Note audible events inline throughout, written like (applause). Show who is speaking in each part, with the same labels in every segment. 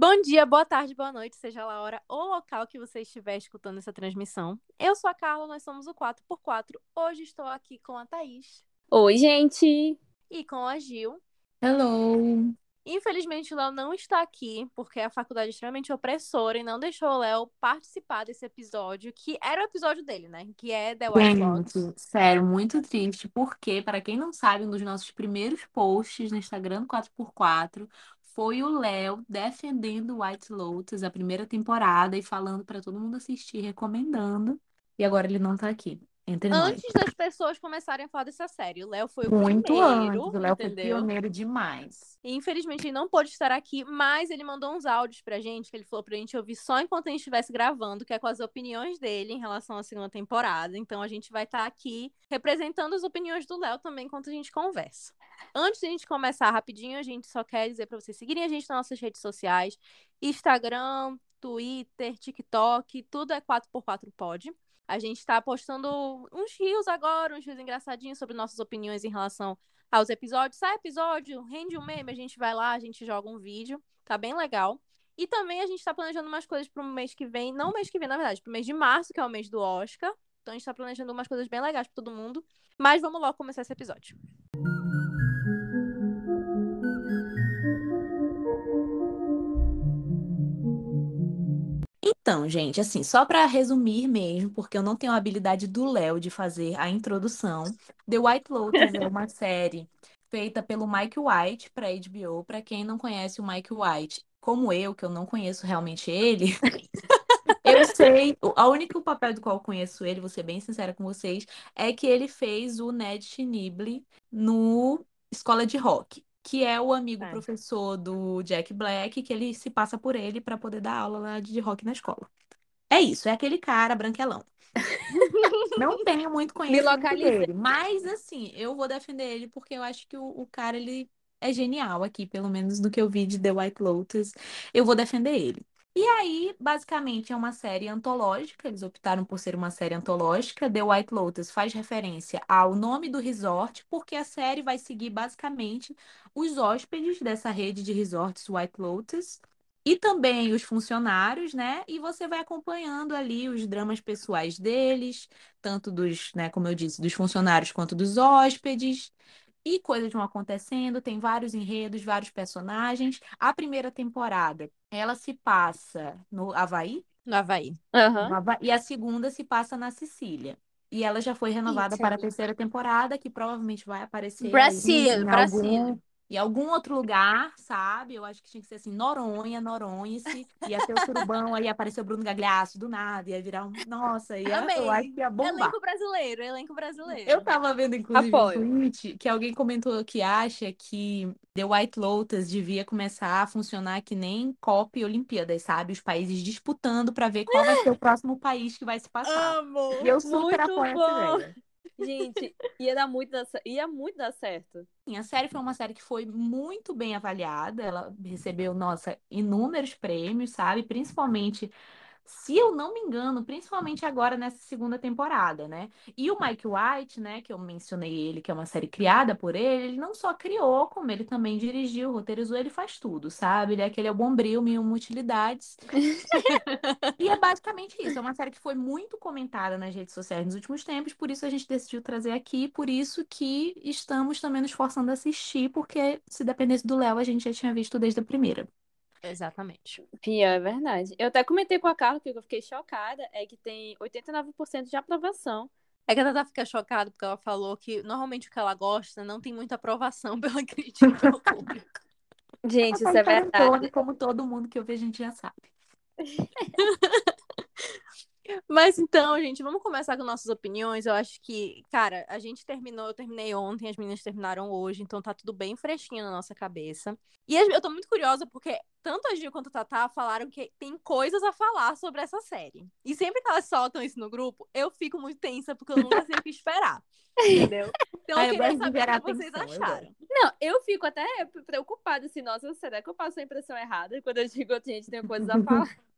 Speaker 1: Bom dia, boa tarde, boa noite, seja lá a hora ou local que você estiver escutando essa transmissão. Eu sou a Carla, nós somos o 4x4. Hoje estou aqui com a Thaís.
Speaker 2: Oi, gente!
Speaker 1: E com a Gil.
Speaker 3: Hello!
Speaker 1: Infelizmente, o Léo não está aqui, porque a faculdade é extremamente opressora e não deixou o Léo participar desse episódio, que era o episódio dele, né? Que é The White Lotus.
Speaker 3: Sério, muito triste, porque, para quem não sabe, um dos nossos primeiros posts no Instagram 4x4 foi o Léo defendendo White Lotus, a primeira temporada, e falando para todo mundo assistir, recomendando. E agora ele não tá aqui. Entre
Speaker 1: antes
Speaker 3: nós.
Speaker 1: das pessoas começarem a falar dessa série. O Léo foi o
Speaker 3: Muito
Speaker 1: primeiro,
Speaker 3: antes. O Léo foi pioneiro demais.
Speaker 1: E, infelizmente ele não pôde estar aqui, mas ele mandou uns áudios pra gente, que ele falou pra gente ouvir só enquanto a gente estivesse gravando, que é com as opiniões dele em relação à segunda temporada. Então a gente vai estar aqui representando as opiniões do Léo também enquanto a gente conversa. Antes de a gente começar rapidinho, a gente só quer dizer pra vocês seguirem a gente nas nossas redes sociais: Instagram, Twitter, TikTok, tudo é 4x4 Pod. A gente tá postando uns rios agora, uns rios engraçadinhos sobre nossas opiniões em relação aos episódios. Sai episódio, rende um meme, a gente vai lá, a gente joga um vídeo. Tá bem legal. E também a gente tá planejando umas coisas pro mês que vem. Não mês que vem, na verdade, pro mês de março, que é o mês do Oscar. Então a gente tá planejando umas coisas bem legais pra todo mundo. Mas vamos logo começar esse episódio.
Speaker 3: Então, gente, assim, só para resumir mesmo, porque eu não tenho a habilidade do Léo de fazer a introdução. The White Lotus é uma série feita pelo Mike White para HBO. Para quem não conhece o Mike White, como eu, que eu não conheço realmente ele, (laughs) eu sei, o único papel do qual eu conheço ele, vou ser bem sincera com vocês, é que ele fez o Ned Schneebly no Escola de Rock. Que é o amigo
Speaker 1: É.
Speaker 3: professor do Jack Black, que ele se passa por ele para poder dar aula lá de rock na escola. É isso, é aquele cara branquelão. Não tenho muito (laughs) conhecimento dele, mas assim, eu vou defender ele porque eu acho que o, o cara ele é genial aqui, pelo menos do que eu vi de The White Lotus, eu vou defender ele. E aí, basicamente, é uma série antológica, eles optaram por ser uma série antológica. The White Lotus faz referência ao nome do resort, porque a série vai seguir basicamente os hóspedes dessa rede de resorts White Lotus e também os funcionários, né? E você vai acompanhando ali os dramas pessoais deles, tanto dos, né, como eu disse, dos funcionários quanto dos hóspedes. E coisas vão acontecendo, tem vários enredos, vários personagens. A primeira temporada, ela se passa no Havaí,
Speaker 1: No Havaí.
Speaker 2: Aham.
Speaker 3: no Havaí, e a segunda se passa na Sicília. E ela já foi renovada para a terceira temporada, que provavelmente vai aparecer aí
Speaker 1: Brasil,
Speaker 3: em
Speaker 1: Brasil.
Speaker 3: algum, em algum outro lugar, sabe? Eu acho que tinha que ser assim, Noronha, Noronha-se. Ia ter o surubão, aí ia aparecer o Bruno Gagliasso do nada, ia virar um... Nossa, ia, eu acho
Speaker 1: Amei.
Speaker 3: que ia bombar.
Speaker 1: Elenco brasileiro, elenco brasileiro.
Speaker 3: Eu tava vendo, inclusive, um tweet que alguém comentou que acha que The White Lotus devia começar a funcionar que nem Copa e Olimpíadas, sabe? Os países disputando pra ver qual vai ser o próximo país que vai se passar.
Speaker 1: Amo!
Speaker 3: E eu super
Speaker 2: Muito
Speaker 3: apoio
Speaker 2: bom.
Speaker 3: essa ideia.
Speaker 2: Gente, ia dar muito dar, ia muito dar certo.
Speaker 3: Sim, A série foi uma série que foi muito bem avaliada. Ela recebeu, nossa, inúmeros prêmios, sabe? Principalmente, se eu não me engano, principalmente agora nessa segunda temporada, né? E o Mike White, né, que eu mencionei ele, que é uma série criada por ele, ele não só criou, como ele também dirigiu, roteirizou, ele faz tudo, sabe? Ele é aquele é bombril, mil utilidades. E é basicamente isso. É uma série que foi muito comentada nas redes sociais nos últimos tempos, por isso a gente decidiu trazer aqui, por isso que estamos também nos forçando a assistir, porque se dependesse do Léo, a gente já tinha visto desde a primeira.
Speaker 1: Exatamente.
Speaker 2: Pior, é verdade. Eu até comentei com a Carla que eu fiquei chocada é que tem 89% de aprovação.
Speaker 1: É que a Tata fica chocada porque ela falou que normalmente o que ela gosta não tem muita aprovação (laughs) pela crítica e pelo público.
Speaker 2: Gente, isso
Speaker 3: Ela
Speaker 2: é
Speaker 3: tá
Speaker 2: verdade.
Speaker 3: como todo mundo que ouve, a gente já sabe. (laughs)
Speaker 1: Mas então, gente, vamos começar com nossas opiniões. Eu acho que, cara, a gente terminou, eu terminei ontem, as meninas terminaram hoje, então tá tudo bem fresquinho na nossa cabeça. E eu tô muito curiosa porque tanto a Gil quanto a Tatá falaram que tem coisas a falar sobre essa série. E sempre que elas soltam isso no grupo, eu fico muito tensa porque eu nunca sei o que esperar. (laughs) Entendeu? Então eu
Speaker 3: eu
Speaker 1: queria saber o que vocês
Speaker 3: tensão, eu
Speaker 1: acharam.
Speaker 2: Não, eu fico até preocupada assim, nossa, será que eu passo a impressão errada quando eu digo que a gente tem coisas a falar? (laughs)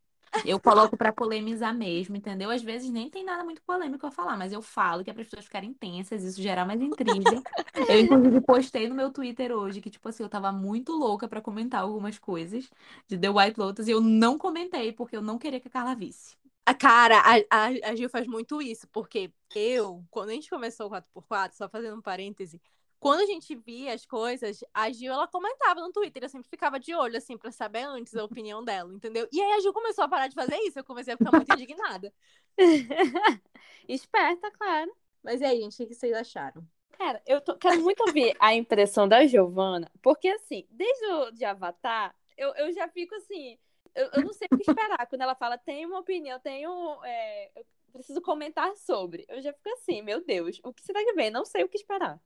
Speaker 3: Eu coloco pra polemizar mesmo, entendeu? Às vezes nem tem nada muito polêmico a falar, mas eu falo que é para as pessoas ficarem tensas, isso gerar mais intriga. Eu, inclusive, postei no meu Twitter hoje que, tipo assim, eu tava muito louca pra comentar algumas coisas de The White Lotus e eu não comentei porque eu não queria que a Carla visse.
Speaker 1: A cara, a, a Gil faz muito isso, porque eu, quando a gente começou o 4x4, só fazendo um parêntese, quando a gente via as coisas, a Gil, ela comentava no Twitter, eu sempre ficava de olho, assim, pra saber antes a opinião dela, entendeu? E aí a Gil começou a parar de fazer isso, eu comecei a ficar muito indignada. (laughs)
Speaker 2: Esperta, claro.
Speaker 1: Mas e aí, gente, o que vocês acharam?
Speaker 2: Cara, eu tô, quero muito ouvir a impressão da Giovana, porque assim, desde o de Avatar, eu, eu já fico assim, eu, eu não sei o que esperar. Quando ela fala, tem uma opinião, tenho. É, eu preciso comentar sobre. Eu já fico assim, meu Deus, o que será que vem? Não sei o que esperar.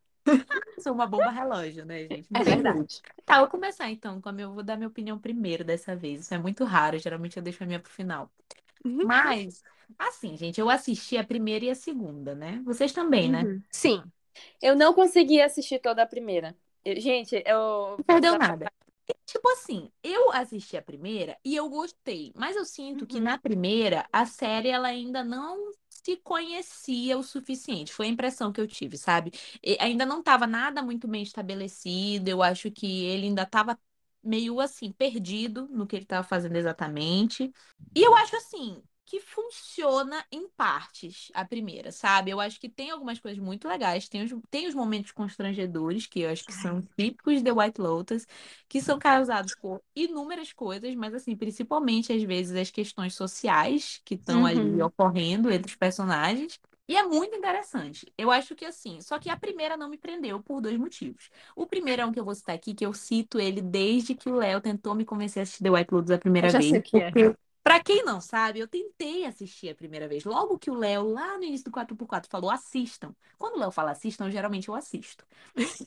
Speaker 3: Sou uma bomba relógio, né, gente?
Speaker 2: É verdade.
Speaker 3: Tá, vou começar então, como eu vou dar minha opinião primeiro dessa vez. Isso é muito raro, geralmente eu deixo a minha pro final. Mas, assim, gente, eu assisti a primeira e a segunda, né? Vocês também, né?
Speaker 1: Uhum. Sim.
Speaker 2: Eu não consegui assistir toda a primeira. Eu- gente, eu.
Speaker 3: Não perdeu nada. Tipo assim, eu assisti a primeira e eu gostei, mas eu sinto que
Speaker 1: Uhum.
Speaker 3: na primeira a série ela ainda não conhecia o suficiente. Foi a impressão que eu tive, sabe? E ainda não estava nada muito bem estabelecido. Eu acho que ele ainda estava meio assim perdido no que ele estava fazendo exatamente. E eu acho assim que funciona em partes a primeira, sabe? Eu acho que tem algumas coisas muito legais, tem os, tem os momentos constrangedores, que eu acho que são típicos de White Lotus, que são causados por inúmeras coisas, mas assim, principalmente às vezes as questões sociais que estão ali
Speaker 1: Uhum.
Speaker 3: ocorrendo entre os personagens. E é muito interessante. Eu acho que assim, só que a primeira não me prendeu por dois motivos. O primeiro é um que eu vou citar aqui, que eu cito ele desde que o Léo tentou me convencer a assistir The White Lotus a primeira
Speaker 1: Eu já
Speaker 3: vez.
Speaker 1: sei que é.
Speaker 3: Pra quem não sabe, eu tentei assistir a primeira vez. Logo que o Léo, lá no início do 4x4, falou assistam. Quando o Léo fala assistam, geralmente eu assisto.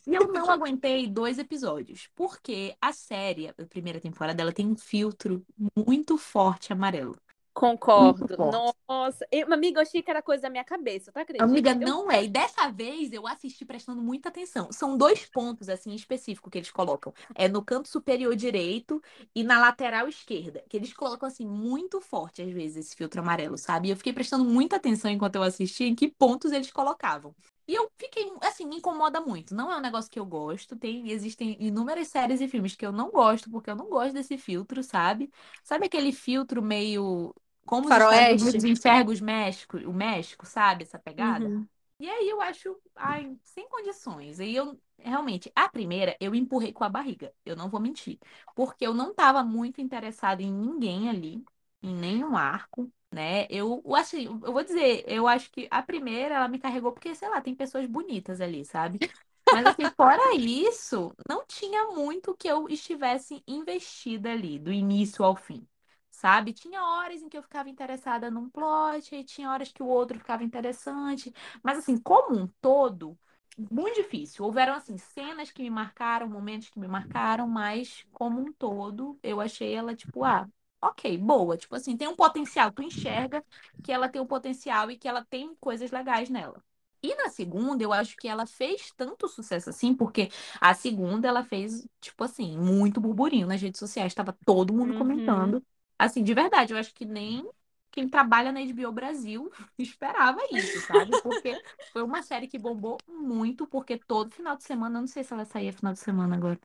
Speaker 3: E eu não aguentei dois episódios. Porque a série, a primeira temporada, ela tem um filtro muito forte amarelo.
Speaker 2: Concordo. Nossa. Eu, amiga, eu achei que era coisa da minha cabeça, tá acreditando?
Speaker 3: Amiga, não é. E dessa vez eu assisti prestando muita atenção. São dois pontos, assim, específicos que eles colocam. É no canto superior direito e na lateral esquerda. Que eles colocam, assim, muito forte, às vezes, esse filtro amarelo, sabe? E eu fiquei prestando muita atenção enquanto eu assistia em que pontos eles colocavam. E eu fiquei, assim, me incomoda muito. Não é um negócio que eu gosto. Tem, existem inúmeras séries e filmes que eu não gosto, porque eu não gosto desse filtro, sabe? Sabe aquele filtro meio. Como
Speaker 1: Faroeste.
Speaker 3: Os México, o México, sabe? Essa pegada.
Speaker 1: Uhum.
Speaker 3: E aí eu acho, ai, sem condições. E eu, realmente, a primeira eu empurrei com a barriga. Eu não vou mentir. Porque eu não estava muito interessada em ninguém ali, em nenhum arco, né? Eu, eu, assim, eu vou dizer, eu acho que a primeira ela me carregou porque, sei lá, tem pessoas bonitas ali, sabe? Mas assim, fora isso, não tinha muito que eu estivesse investida ali, do início ao fim. Sabe? Tinha horas em que eu ficava interessada num plot, e tinha horas que o outro ficava interessante. Mas, assim, como um todo, muito difícil. Houveram, assim, cenas que me marcaram, momentos que me marcaram, mas, como um todo, eu achei ela, tipo, ah, ok, boa. Tipo assim, tem um potencial. Tu enxerga que ela tem um potencial e que ela tem coisas legais nela. E na segunda, eu acho que ela fez tanto sucesso assim, porque a segunda ela fez, tipo assim, muito burburinho nas redes sociais. Tava todo mundo
Speaker 1: Uhum.
Speaker 3: comentando. Assim, de verdade, eu acho que nem quem trabalha na HBO Brasil (laughs) esperava isso, sabe? Porque foi uma série que bombou muito, porque todo final de semana, não sei se ela saía final de semana agora.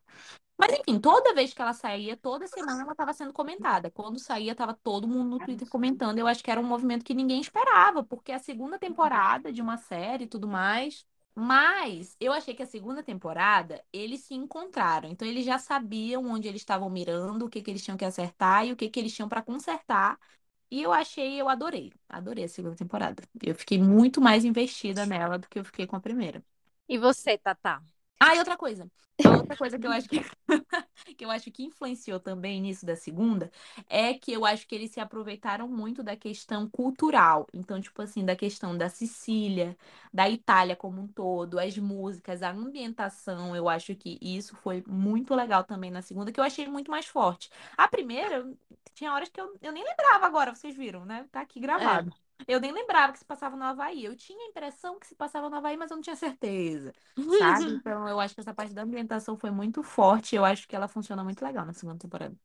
Speaker 3: Mas enfim, toda vez que ela saía, toda semana ela estava sendo comentada. Quando saía, tava todo mundo no Twitter comentando. Eu acho que era um movimento que ninguém esperava, porque é a segunda temporada de uma série e tudo mais. Mas eu achei que a segunda temporada eles se encontraram. Então eles já sabiam onde eles estavam mirando, o que que eles tinham que acertar e o que que eles tinham para consertar. E eu achei, eu adorei. Adorei a segunda temporada. Eu fiquei muito mais investida nela do que eu fiquei com a primeira.
Speaker 1: E você, Tatá?
Speaker 3: Ah, e outra coisa. A outra coisa que eu acho que, (laughs) que eu acho que influenciou também nisso da segunda é que eu acho que eles se aproveitaram muito da questão cultural. Então, tipo assim, da questão da Sicília, da Itália como um todo, as músicas, a ambientação, eu acho que isso foi muito legal também na segunda, que eu achei muito mais forte. A primeira, tinha horas que eu, eu nem lembrava agora, vocês viram, né? Tá aqui gravado. Eu nem lembrava que se passava no Havaí. Eu tinha a impressão que se passava no Havaí, mas eu não tinha certeza sabe? (laughs) Então eu acho que essa parte da ambientação foi muito forte. Eu acho que ela funciona muito legal na segunda temporada.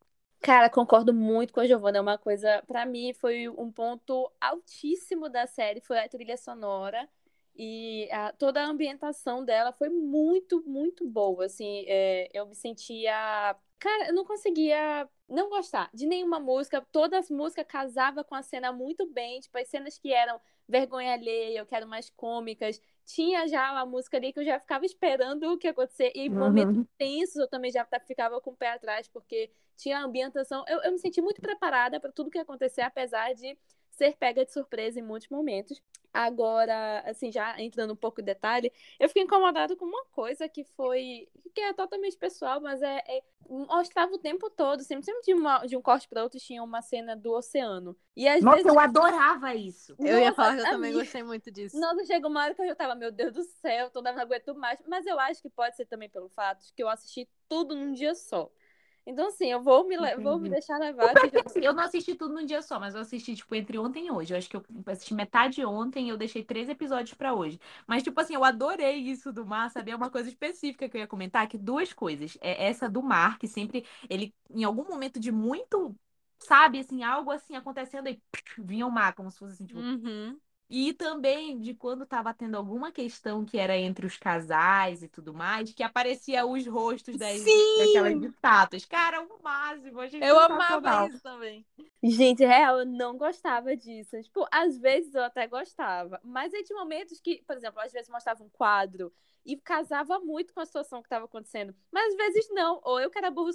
Speaker 2: Cara, concordo muito com a Giovanna. É uma coisa, para mim, foi um ponto altíssimo da série, foi a trilha sonora. E a, toda a ambientação dela foi muito, muito boa. Assim, é, eu me sentia. Cara, eu não conseguia não gostar de nenhuma música. Todas as músicas casavam com a cena muito bem. Tipo, as cenas que eram vergonha alheia, eu quero mais cômicas. Tinha já uma música ali que eu já ficava esperando o que ia acontecer. E uhum. momentos tensos eu também já ficava com o pé atrás, porque tinha a ambientação. Eu, eu me senti muito preparada para tudo que ia acontecer, apesar de ser pega de surpresa em muitos momentos. Agora, assim, já entrando um pouco em detalhe, eu fiquei incomodada com uma coisa que foi. que é totalmente pessoal, mas é. é mostrava o tempo todo, sempre, sempre de, uma, de um corte para outro tinha uma cena do oceano. E às
Speaker 3: Nossa,
Speaker 2: vezes...
Speaker 3: eu adorava isso.
Speaker 1: Eu Nossa, ia falar que eu também minha... gostei muito disso.
Speaker 2: Nossa, chegou uma hora que eu já tava, meu Deus do céu, toda não aguento mais. Mas eu acho que pode ser também pelo fato de que eu assisti tudo num dia só. Então, assim, eu vou me, vou me deixar levar.
Speaker 3: Eu, assim, eu não assisti tudo num dia só, mas eu assisti, tipo, entre ontem e hoje. Eu acho que eu assisti metade ontem e eu deixei três episódios para hoje. Mas, tipo assim, eu adorei isso do mar, sabe? É uma coisa específica que eu ia comentar, que duas coisas. É essa do mar, que sempre, ele, em algum momento de muito, sabe, assim, algo assim acontecendo e vinha o mar, como se fosse assim, tipo...
Speaker 1: Uhum.
Speaker 3: E também de quando estava tendo alguma questão que era entre os casais e tudo mais, que aparecia os rostos das, daquelas estátuas. Cara, o máximo.
Speaker 1: Eu amava isso também.
Speaker 2: Gente, real, eu não gostava disso. Tipo, às vezes eu até gostava. Mas aí tinha momentos que, por exemplo, às vezes mostrava um quadro e casava muito com a situação que estava acontecendo. Mas às vezes não. Ou eu que era burro,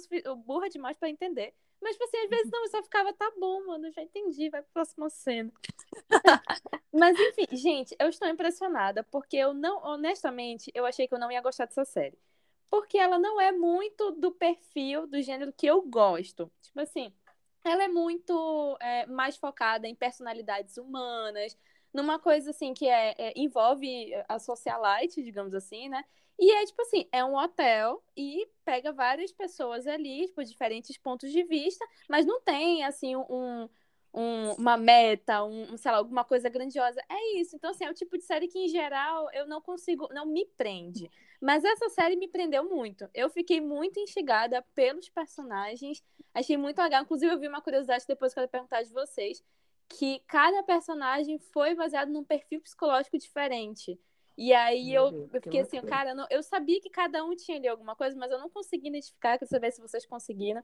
Speaker 2: burra demais para entender. Mas, tipo assim, às vezes não, eu só ficava, tá bom, mano, já entendi, vai pra próxima cena. (laughs) Mas, enfim, gente, eu estou impressionada, porque eu não, honestamente, eu achei que eu não ia gostar dessa série. Porque ela não é muito do perfil, do gênero que eu gosto. Tipo assim, ela é muito é, mais focada em personalidades humanas, numa coisa assim que é, é, envolve a socialite, digamos assim, né? E é tipo assim, é um hotel e pega várias pessoas ali, tipo, diferentes pontos de vista, mas não tem assim um, um, uma meta, um, sei lá, alguma coisa grandiosa. É isso. Então, assim, é o tipo de série que, em geral, eu não consigo, não me prende. Mas essa série me prendeu muito. Eu fiquei muito instigada pelos personagens. Achei muito legal. Inclusive, eu vi uma curiosidade depois que eu perguntar de vocês, que cada personagem foi baseado num perfil psicológico diferente. E aí eu, eu fiquei assim, cara, eu, não, eu sabia que cada um tinha ali alguma coisa, mas eu não consegui identificar, quero saber se vocês conseguiram.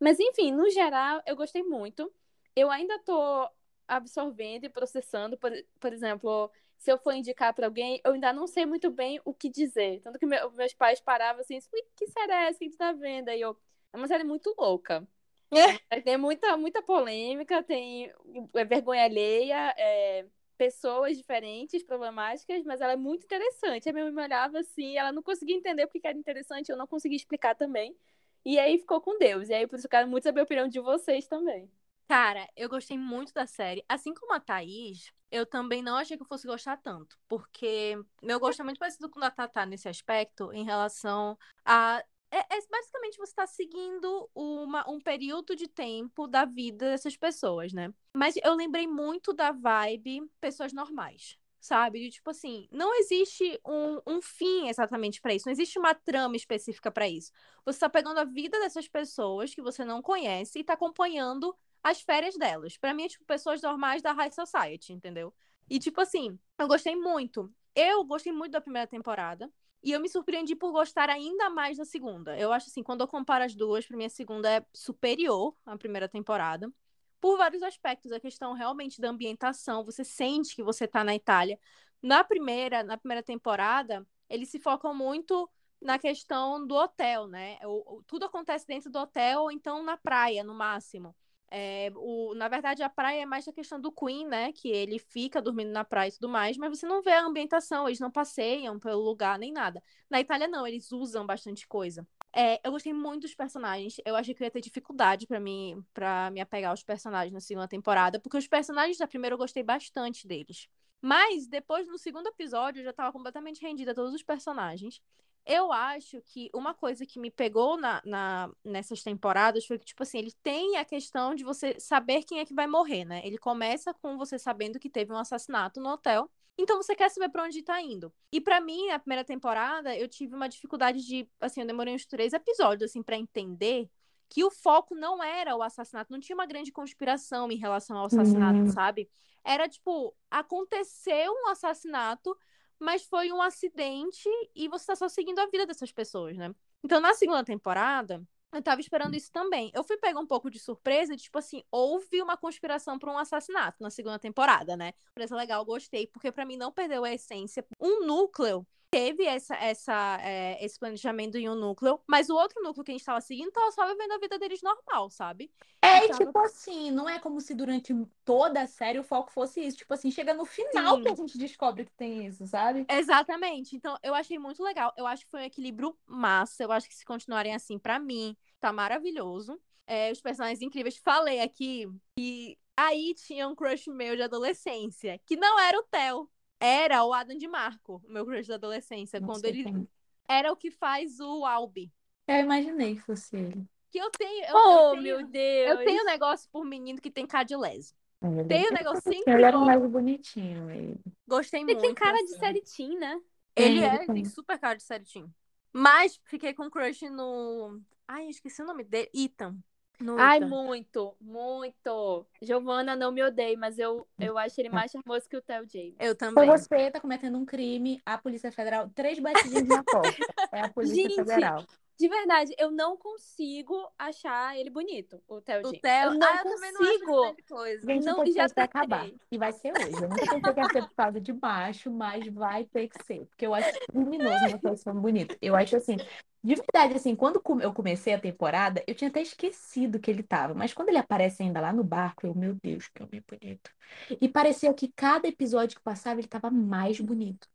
Speaker 2: Mas enfim, no geral, eu gostei muito. Eu ainda tô absorvendo e processando, por, por exemplo, se eu for indicar para alguém, eu ainda não sei muito bem o que dizer. Tanto que meu, meus pais paravam assim, que série é essa que tu tá vendo? Aí eu, é uma série muito louca. É. (laughs) Tem muita, muita polêmica, tem é, vergonha alheia, é, pessoas diferentes, problemáticas, mas ela é muito interessante. A minha mãe me olhava assim, ela não conseguia entender porque era interessante, eu não conseguia explicar também. E aí ficou com Deus. E aí, por isso, eu quero muito saber a opinião de vocês também.
Speaker 1: Cara, eu gostei muito da série. Assim como a Thaís, eu também não achei que eu fosse gostar tanto. Porque meu gosto é muito parecido com o da Tatá nesse aspecto, em relação a é, é, basicamente você está seguindo uma, um período de tempo da vida dessas pessoas, né? Mas eu lembrei muito da vibe pessoas normais, sabe? De, tipo assim, não existe um, um fim exatamente para isso, não existe uma trama específica para isso. Você está pegando a vida dessas pessoas que você não conhece e está acompanhando as férias delas. Para mim, é tipo pessoas normais da High Society, entendeu? E, tipo assim, eu gostei muito. Eu gostei muito da primeira temporada. E eu me surpreendi por gostar ainda mais da segunda. Eu acho assim, quando eu comparo as duas, pra mim a segunda é superior à primeira temporada. Por vários aspectos. A questão realmente da ambientação. Você sente que você tá na Itália. Na primeira, na primeira temporada, eles se focam muito na questão do hotel, né? O, o, tudo acontece dentro do hotel ou então na praia, no máximo. É, o, na verdade, a praia é mais a questão do Queen, né? Que ele fica dormindo na praia e tudo mais, mas você não vê a ambientação, eles não passeiam pelo lugar nem nada. Na Itália, não, eles usam bastante coisa. É, eu gostei muito dos personagens. Eu achei que eu ia ter dificuldade para mim, para me apegar aos personagens na segunda temporada, porque os personagens da primeira eu gostei bastante deles. Mas depois, no segundo episódio, eu já tava completamente rendida a todos os personagens. Eu acho que uma coisa que me pegou na, na, nessas temporadas foi que, tipo assim, ele tem a questão de você saber quem é que vai morrer, né? Ele começa com você sabendo que teve um assassinato no hotel. Então você quer saber para onde tá indo. E para mim, na primeira temporada, eu tive uma dificuldade de, assim, eu demorei uns três episódios, assim, para entender que o foco não era o assassinato, não tinha uma grande conspiração em relação ao assassinato,
Speaker 3: Uhum.
Speaker 1: sabe? Era tipo, aconteceu um assassinato, mas foi um acidente e você tá só seguindo a vida dessas pessoas, né? Então, na segunda temporada, eu tava esperando isso também. Eu fui pegar um pouco de surpresa, tipo assim, houve uma conspiração por um assassinato na segunda temporada, né? Surpresa legal, gostei, porque pra mim não perdeu a essência. Um núcleo teve essa, essa, é, esse planejamento em um núcleo, mas o outro núcleo que a gente tava seguindo tava só vivendo a vida deles normal, sabe?
Speaker 3: É, e
Speaker 1: Tava-
Speaker 3: tipo assim, não é como se durante toda a série o foco fosse isso. Tipo assim, chega no final
Speaker 1: Sim.
Speaker 3: que a gente descobre que tem isso, sabe?
Speaker 1: Exatamente. Então, eu achei muito legal. Eu acho que foi um equilíbrio massa. Eu acho que se continuarem assim, pra mim, tá maravilhoso. É, os personagens incríveis. Falei aqui que aí tinha um crush meu de adolescência, que não era o Theo. Era o Adam de Marco, meu crush da adolescência.
Speaker 3: Não
Speaker 1: quando ele
Speaker 3: quem.
Speaker 1: era o que faz o Albi.
Speaker 3: Eu imaginei que fosse ele.
Speaker 1: Que eu tenho. Eu,
Speaker 2: Oh,
Speaker 1: eu tenho,
Speaker 2: meu Deus.
Speaker 1: eu tenho um negócio por menino que tem cara de leso.
Speaker 3: Ele
Speaker 1: Tem um negocinho
Speaker 3: Ele era mais bonitinho. Ele,
Speaker 1: Gostei
Speaker 2: Ele
Speaker 1: muito.
Speaker 2: tem cara de
Speaker 1: assim.
Speaker 2: série teen, né?
Speaker 1: Ele é,
Speaker 3: ele
Speaker 1: ele
Speaker 3: tem.
Speaker 1: super cara de certinho. Mas fiquei com crush no. Ai, eu esqueci o nome dele. Ethan.
Speaker 2: Ai, muito, muito. Giovana, não me odeie, mas eu, eu acho ele mais charmoso que o Theo James.
Speaker 1: Eu
Speaker 3: Foi
Speaker 1: também.
Speaker 3: você tá cometendo um crime, a Polícia Federal, três batidinhas na porta. É a Polícia
Speaker 2: Gente,
Speaker 3: Federal.
Speaker 2: De verdade, eu não consigo achar ele bonito, o Theo
Speaker 1: O. Theo.
Speaker 2: Eu não
Speaker 1: ah, eu não acho
Speaker 2: consigo.
Speaker 1: grande coisa.
Speaker 3: Gente,
Speaker 2: Não, já
Speaker 3: vai acabar. E vai ser hoje. Eu nunca pensei que ia ser por causa de macho, mas vai ter que ser. Porque eu acho criminoso uma pessoa bonita. Eu acho assim, de verdade, assim, quando eu comecei a temporada, eu tinha até esquecido que ele tava. Mas quando ele aparece ainda lá no barco, eu, meu Deus, que homem bonito. E parecia que cada episódio que passava, ele tava mais bonito.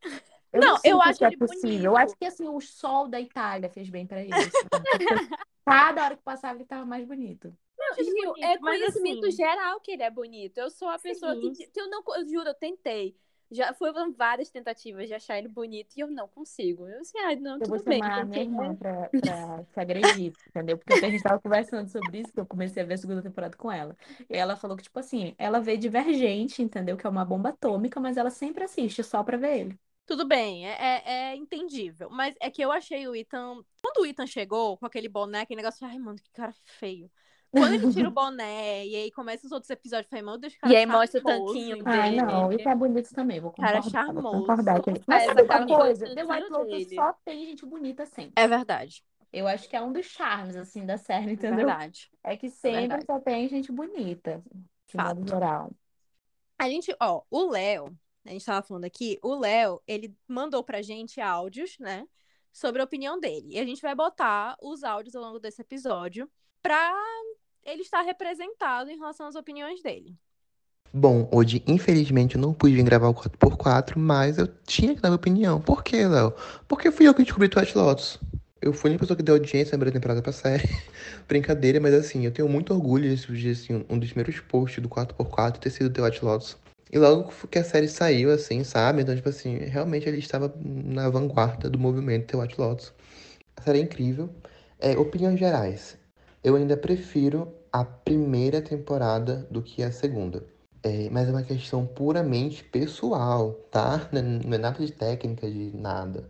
Speaker 3: Eu
Speaker 1: Não,
Speaker 3: sei
Speaker 1: eu acho
Speaker 3: isso é possível. Eu
Speaker 1: bonito.
Speaker 3: acho que assim, o sol da Itália fez bem pra ele. sabe? Porque (laughs) Cada hora que passava, ele tava mais bonito.
Speaker 2: Não, Gil,
Speaker 1: bonito,
Speaker 2: é
Speaker 1: mas
Speaker 2: conhecimento
Speaker 1: assim-
Speaker 2: geral que ele é bonito. Eu sou a pessoa
Speaker 1: Sim.
Speaker 2: que, que eu não, eu juro, eu tentei. Já foram várias tentativas de achar ele bonito e eu não consigo. Eu assim, ah, não,
Speaker 3: Eu vou
Speaker 2: tudo bem.
Speaker 3: chamar a minha irmã pra, (laughs) pra se agredir, entendeu? Porque a gente tava conversando sobre isso, que eu comecei a ver a segunda temporada com ela. E ela falou que, tipo assim, ela vê Divergente, entendeu? Que é uma bomba atômica, mas ela sempre assiste só pra ver ele.
Speaker 1: Tudo bem, é, é, é entendível. Mas é que eu achei o Ethan. Quando o Ethan chegou com aquele boné, aquele negócio, ai, mano, que cara feio. Quando ele tira o (laughs) boné e aí começa os outros episódios, falei, meu Deus, cara.
Speaker 2: E aí mostra o
Speaker 1: charmoso,
Speaker 2: tanquinho?
Speaker 3: Ah,
Speaker 2: dele.
Speaker 3: não, isso é bonito também, vou
Speaker 1: Cara
Speaker 3: concordar. vou
Speaker 1: charmoso,
Speaker 3: concordar com ele. Mas sabe outra
Speaker 2: aquela
Speaker 3: coisa? The White Lotus só tem gente bonita sempre.
Speaker 1: É verdade.
Speaker 3: Eu acho que é um dos charmes, assim, da série,
Speaker 1: É
Speaker 3: entendeu?
Speaker 1: verdade.
Speaker 3: É que sempre
Speaker 1: verdade.
Speaker 3: só tem gente bonita, de
Speaker 1: Fato.
Speaker 3: modo geral.
Speaker 1: A gente, ó, o Léo, a gente tava falando aqui, o Léo, ele mandou pra gente áudios, né, sobre a opinião dele. E a gente vai botar os áudios ao longo desse episódio pra ele estar representado em relação às opiniões dele.
Speaker 4: Bom, hoje, infelizmente, eu não pude vir gravar o 4x4, mas eu tinha que dar minha opinião. Por quê, Léo? Porque fui eu que descobri Twilight Lotus. Eu fui a única pessoa que deu audiência na primeira temporada pra série. (laughs) Brincadeira, mas assim, eu tenho muito orgulho de, assim, um dos primeiros posts do 4x4 ter sido White Lotus. E logo que a série saiu, assim, sabe? Então, tipo assim, realmente ele estava na vanguarda do movimento The White Lotus. A série é incrível. É, opiniões gerais. Eu ainda prefiro a primeira temporada do que a segunda. É, mas é uma questão puramente pessoal, tá? (laughs) É- não é nada de técnica, de nada.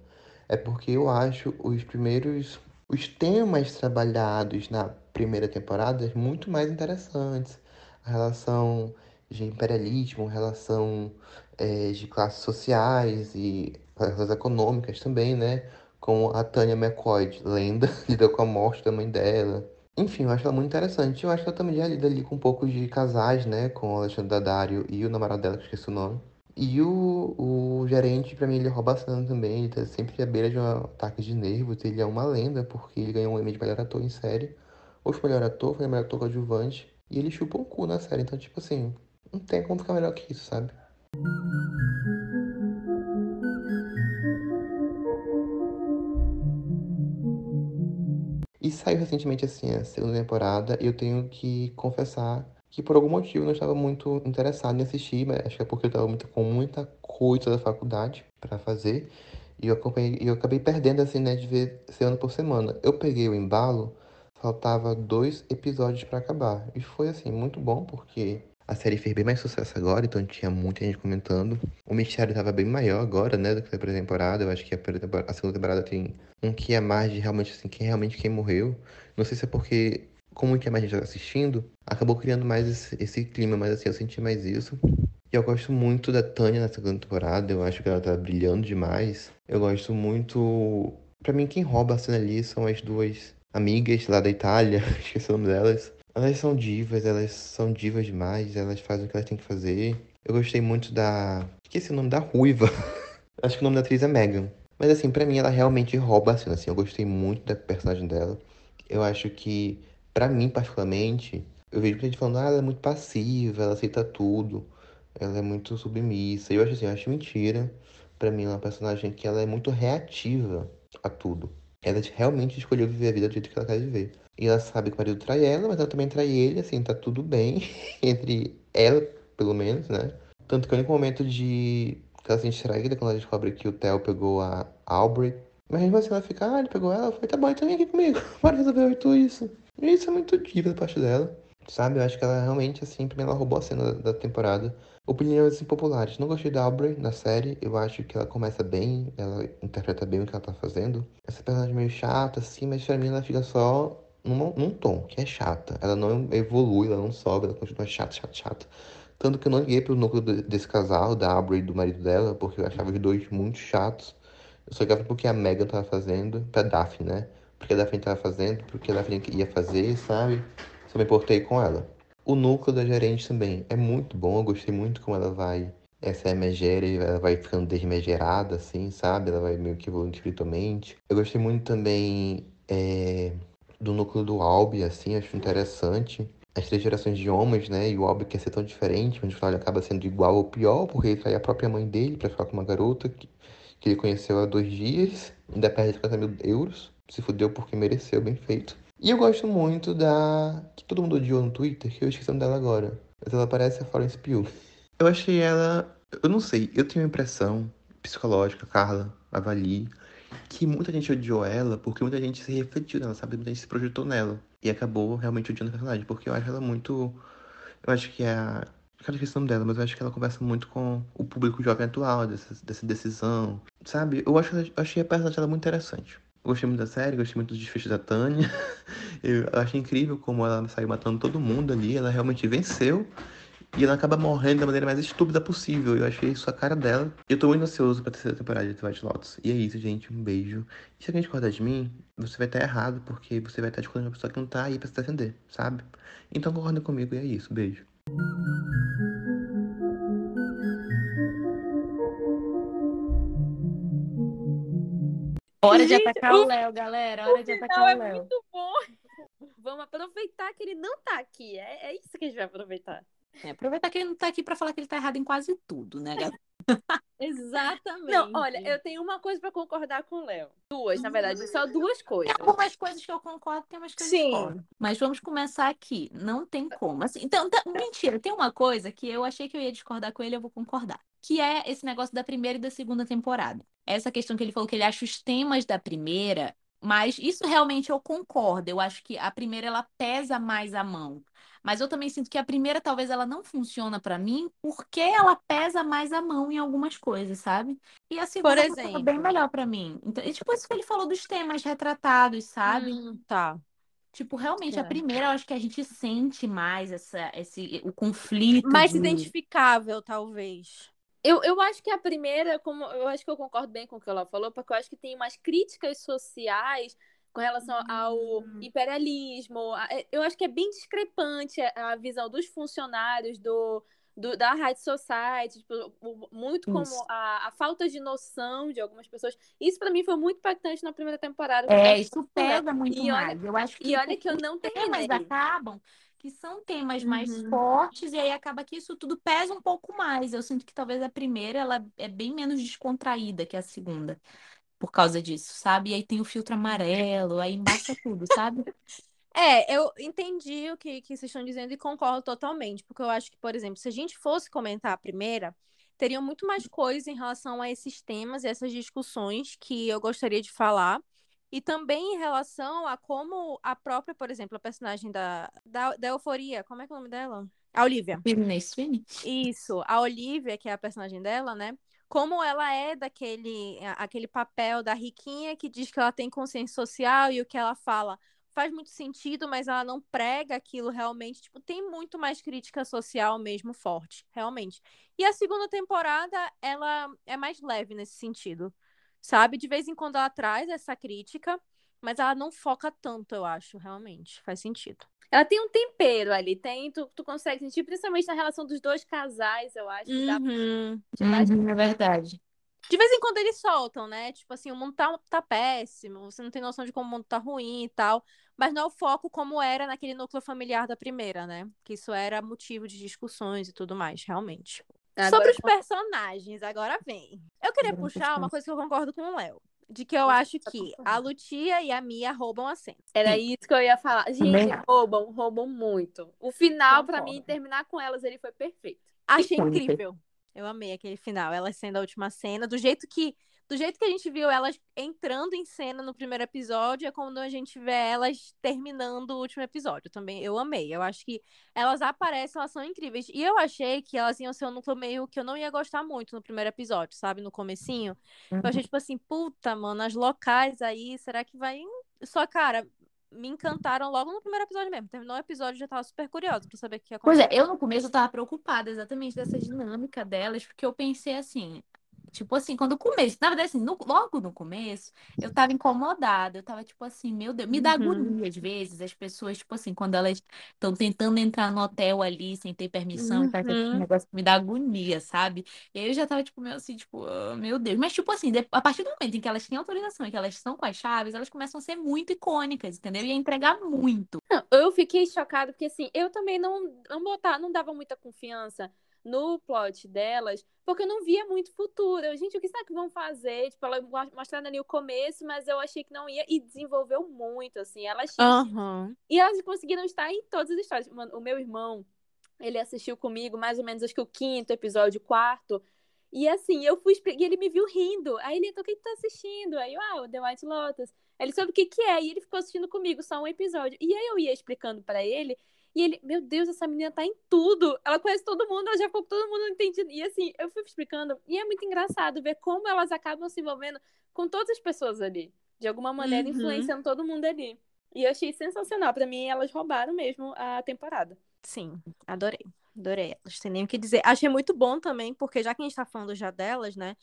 Speaker 4: É porque eu acho os primeiros. Os temas trabalhados na primeira temporada muito mais interessantes. A relação de imperialismo, relação é, de classes sociais e relações econômicas também, né? Com a Tanya McCoy, lenda, (laughs) lida com a morte da mãe dela. Enfim, eu acho ela muito interessante. Eu acho que ela também já lida ali com um pouco de casais, né? Com o Alexandre Daddario e o namorado dela, que esqueci o nome. E o, o gerente, pra mim, ele rouba a cena também. Ele tá sempre à beira de um ataque de nervos. Ele é uma lenda, porque ele ganhou um Emmy de melhor ator em série. Ou foi melhor ator, foi melhor ator coadjuvante. E ele chupa um cu na série. Então, tipo assim, não tem como ficar melhor que isso, sabe? E saiu recentemente assim a segunda temporada, e eu tenho que confessar que por algum motivo eu não estava muito interessado em assistir, mas acho que é porque eu estava muito, com muita coisa da faculdade para fazer, e eu acompanhei, eu acabei perdendo assim, né, de ver semana por semana. Eu peguei o embalo, faltava dois episódios para acabar, e foi assim muito bom porque a série fez bem mais sucesso agora, então tinha muita gente comentando. O mistério estava bem maior agora, né, do que a primeira temporada. Eu acho que a, a segunda temporada tem um que é mais de realmente assim, quem realmente quem morreu. Não sei se é porque como tinha mais gente assistindo, acabou criando mais esse, esse clima, mas assim, eu senti mais isso. E eu gosto muito da Tânia na segunda temporada, eu acho que ela tá brilhando demais. Eu gosto muito. Pra mim, quem rouba a cena ali são as duas amigas lá da Itália, (laughs) esqueci o nome delas. Elas são divas, elas são divas demais, elas fazem o que elas têm que fazer. Eu gostei muito da. Esqueci o nome da ruiva. (laughs) acho que o nome da atriz é Megan. Mas assim, pra mim ela realmente rouba a cena, assim. Eu gostei muito da personagem dela. Eu acho que, pra mim particularmente, eu vejo muita gente falando, ah, ela é muito passiva, ela aceita tudo ela é muito submissa. Eu acho assim, eu acho mentira. Pra mim, ela é uma personagem que ela é muito reativa a tudo. Ela realmente escolheu viver a vida do jeito que ela quer viver. E ela sabe que o marido trai ela, mas ela também trai ele, assim, tá tudo bem (laughs) entre ela, pelo menos, né? Tanto que o único momento de que ela se distraída quando ela descobre que o Theo pegou a Aubrey. Mas mesmo assim ela fica, ah, ele pegou ela, foi, tá bom, então vem aqui comigo, (laughs) bora resolver tudo isso. E isso é muito diva da parte dela, sabe? Eu acho que ela realmente, assim, pra mim ela roubou a cena da, da temporada. Opiniões impopulares. Não gostei da Aubrey na série. Eu acho que ela começa bem, ela interpreta bem o que ela tá fazendo. Essa personagem meio chata, assim, mas pra mim ela fica só num, tom, que é chata. Ela não evolui, ela não sobe, ela continua chata, chata, chata. Tanto que eu não liguei pro núcleo desse casal, da Aubrey e do marido dela, porque eu achava os dois muito chatos. Eu só ligava porque a Megan tava fazendo, pra Daphne, né? Porque a Daphne tava fazendo, porque a Daphne ia fazer, sabe? Só me importei com ela. O núcleo da gerente também é muito bom, eu gostei muito como ela vai. Essa é e ela vai ficando desmegerada, assim, sabe? Ela vai meio que evoluindo espiritualmente. Eu gostei muito também é, do núcleo do Albi, assim, acho interessante. As três gerações de homens, né? E o Albi quer ser tão diferente, mas no final ele acaba sendo igual ou pior, porque ele trai a própria mãe dele para ficar com uma garota que, que ele conheceu há dois dias, ainda perde 50 mil euros. Se fudeu porque mereceu, bem feito. E eu gosto muito da. que todo mundo odiou no Twitter, que eu esqueci dela agora. Mas ela parece a Florence Pugh. Eu achei ela. Eu não sei, eu tenho a impressão psicológica, Carla, avalie, que muita gente odiou ela porque muita gente se refletiu nela, sabe? Muita gente se projetou nela. E acabou realmente odiando a personagem, porque eu acho ela muito. Eu acho que é a. Eu esqueci o nome dela, mas eu acho que ela conversa muito com o público jovem atual, dessa, dessa decisão. Sabe? Eu, acho, eu achei a personagem dela muito interessante. Gostei muito da série, gostei muito dos desfecho da Tânia. (laughs) Eu achei incrível como ela saiu matando todo mundo ali. Ela realmente venceu. E ela acaba morrendo da maneira mais estúpida possível. Eu achei isso a cara dela. Eu tô muito ansioso pra terceira temporada de Twilight Lotus. E é isso, gente. Um beijo. E se alguém discordar de mim, você vai estar errado, porque você vai estar discordando uma pessoa que não tá aí pra se defender, sabe? Então concorda comigo e é isso. Beijo.
Speaker 3: Hora de atacar o Léo, galera. Hora de atacar o
Speaker 2: é
Speaker 3: Léo.
Speaker 2: muito bom. (laughs) Vamos aproveitar que ele não tá aqui. É, é isso que a gente vai aproveitar.
Speaker 3: É, aproveitar que ele não tá aqui pra falar que ele tá errado em quase tudo, né, galera? (laughs)
Speaker 1: Exatamente.
Speaker 2: Não, olha, eu tenho uma coisa pra concordar com o Léo. Duas, na verdade, só duas coisas.
Speaker 3: Tem algumas coisas que eu concordo, tem umas coisas que eu
Speaker 2: Sim.
Speaker 3: discordo. Mas vamos começar aqui. Não tem como. Assim, então, tá- mentira, tem uma coisa que eu achei que eu ia discordar com ele, eu vou concordar. Que é esse negócio da primeira e da segunda temporada. Essa questão que ele falou que ele acha os temas da primeira, mas isso realmente eu concordo. Eu acho que a primeira ela pesa mais a mão. Mas eu também sinto que a primeira talvez ela não funciona pra mim porque ela pesa mais a mão em algumas coisas, sabe? E a segunda funciona
Speaker 1: exemplo?
Speaker 3: bem melhor pra mim. Então, e tipo isso que ele falou dos temas retratados, sabe?
Speaker 1: Hum, tá.
Speaker 3: Tipo, realmente, a
Speaker 1: É.
Speaker 3: primeira eu acho que a gente sente mais essa, esse, o conflito.
Speaker 1: Mais
Speaker 3: de-
Speaker 1: identificável, talvez.
Speaker 2: Eu, eu acho que a primeira, como eu acho que eu concordo bem com o que ela falou, porque eu acho que tem umas críticas sociais com relação ao imperialismo. A- é, Eu acho que é bem discrepante a visão dos funcionários do, do- da High Society, tipo, muito como a, a falta de noção de algumas pessoas. Isso pra mim foi muito impactante na primeira temporada.
Speaker 3: É, isso pesa muito
Speaker 2: E olha-
Speaker 3: mais. Eu acho que
Speaker 2: E olha que eu não
Speaker 3: temas
Speaker 2: terminei.
Speaker 3: acabam que são temas mais
Speaker 1: Uhum.
Speaker 3: fortes e aí acaba que isso tudo pesa um pouco mais. Eu sinto que talvez a primeira ela é bem menos descontraída que a segunda por causa disso, sabe? E aí tem o filtro amarelo, aí embaça tudo, sabe?
Speaker 1: É, eu entendi o que, que vocês estão dizendo e concordo totalmente, porque eu acho que, por exemplo, se a gente fosse comentar a primeira, teriam muito mais coisas em relação a esses temas e essas discussões que eu gostaria de falar. E também em relação a como a própria, por exemplo, a personagem da, da, da Euforia, como é que é o nome dela? A Olivia. Isso, a Olivia, que é a personagem dela, né? Como ela é daquele aquele papel da riquinha que diz que ela tem consciência social e o que ela fala faz muito sentido, mas ela não prega aquilo realmente. Tipo, tem muito mais crítica social mesmo forte, realmente. E a segunda temporada, ela é mais leve nesse sentido, sabe? De vez em quando ela traz essa crítica, mas ela não foca tanto, eu acho, realmente. Faz sentido.
Speaker 2: Ela tem um tempero ali, tem, tu, tu consegue sentir, principalmente na relação dos dois casais, eu acho. que dá-
Speaker 1: Uhum.
Speaker 3: Uhum, é verdade.
Speaker 1: De vez em quando eles soltam, né? Tipo assim, o mundo tá, tá péssimo, você não tem noção de como o mundo tá ruim e tal. Mas não é o foco como era naquele núcleo familiar da primeira, né? Que isso era motivo de discussões e tudo mais, realmente.
Speaker 2: Agora-
Speaker 1: Sobre os personagens, agora vem. Eu queria puxar uma coisa que eu concordo com o Léo. De que eu acho que a Lutia e a Mia roubam a cena.
Speaker 2: Era isso que eu ia falar. Gente, roubam, roubam muito. O final, pra
Speaker 1: Concordo.
Speaker 2: mim, terminar com elas, ele foi perfeito.
Speaker 1: Achei incrível. Eu amei aquele final, elas sendo a última cena, do jeito que do jeito que a gente viu elas entrando em cena no primeiro episódio, é quando a gente vê elas terminando o último episódio. Também eu amei. Eu acho que elas aparecem, elas são incríveis. E eu achei que elas iam ser um núcleo meio que eu não ia gostar muito no primeiro episódio, sabe? No comecinho. Eu achei tipo assim, puta, mano, as locais aí, será que vai. Só, cara, me encantaram logo no primeiro episódio mesmo. Terminou o episódio já tava super curiosa pra saber o que ia
Speaker 3: Pois
Speaker 1: acontecer.
Speaker 3: é, eu no começo eu tava preocupada exatamente dessa dinâmica delas, porque eu pensei assim, tipo assim, quando o começo, na verdade assim, no- logo no começo, eu tava incomodada, eu tava tipo assim, meu Deus, me dá
Speaker 1: Uhum.
Speaker 3: agonia às vezes, as pessoas, tipo assim, quando elas estão tentando entrar no hotel ali sem ter permissão e tal, esse
Speaker 1: Uhum.
Speaker 3: negócio que me dá agonia, sabe? E aí eu já tava tipo meio assim, tipo, ah, meu Deus, mas tipo assim, a partir do momento em que elas têm autorização e que elas estão com as chaves, elas começam a ser muito icônicas, entendeu? E a entregar muito.
Speaker 2: Não, eu fiquei chocada, porque assim, eu também não, não, botar, não dava muita confiança no plot delas, porque eu não via muito futuro. Eu, gente, o que será que vão fazer? Tipo, ela mo- mostrando ali o começo, mas eu achei que não ia, e desenvolveu muito, assim. Elas
Speaker 1: Aham.
Speaker 2: E elas conseguiram estar em todas as histórias. Mano, o meu irmão, ele assistiu comigo mais ou menos, acho que o quinto episódio, o quarto. E assim, eu fui e ele me viu rindo. Aí ele, então, o que tu tá assistindo? Aí eu, ah, o The White Lotus. Aí ele soube o que que é, e ele ficou assistindo comigo só um episódio. E aí eu ia explicando pra ele, e ele, meu Deus, essa menina tá em tudo. Ela conhece todo mundo, ela já ficou com todo mundo entendido. E assim, eu fui explicando, e é muito engraçado ver como elas acabam se envolvendo com todas as pessoas ali. De alguma maneira,
Speaker 1: Uhum.
Speaker 2: influenciando todo mundo ali. E eu achei sensacional. Pra mim, elas roubaram mesmo a temporada.
Speaker 1: Sim, adorei. Adorei elas. Tem nem o que dizer. Achei muito bom também, porque já que a gente tá falando já delas, né?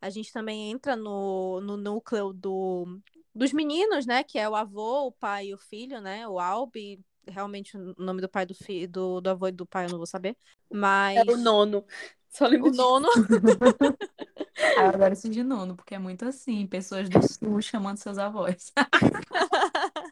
Speaker 1: A gente também entra no, no núcleo do, dos meninos, né? Que é o avô, o pai e o filho, né? O Albi. Realmente o nome do pai do filho, do, do avô e do pai eu não vou saber. Mas.
Speaker 2: É o nono. Só lembro
Speaker 1: o nono. (laughs)
Speaker 3: Ah, eu adoro isso de nono, porque é muito assim, pessoas do sul chamando seus avós. (laughs)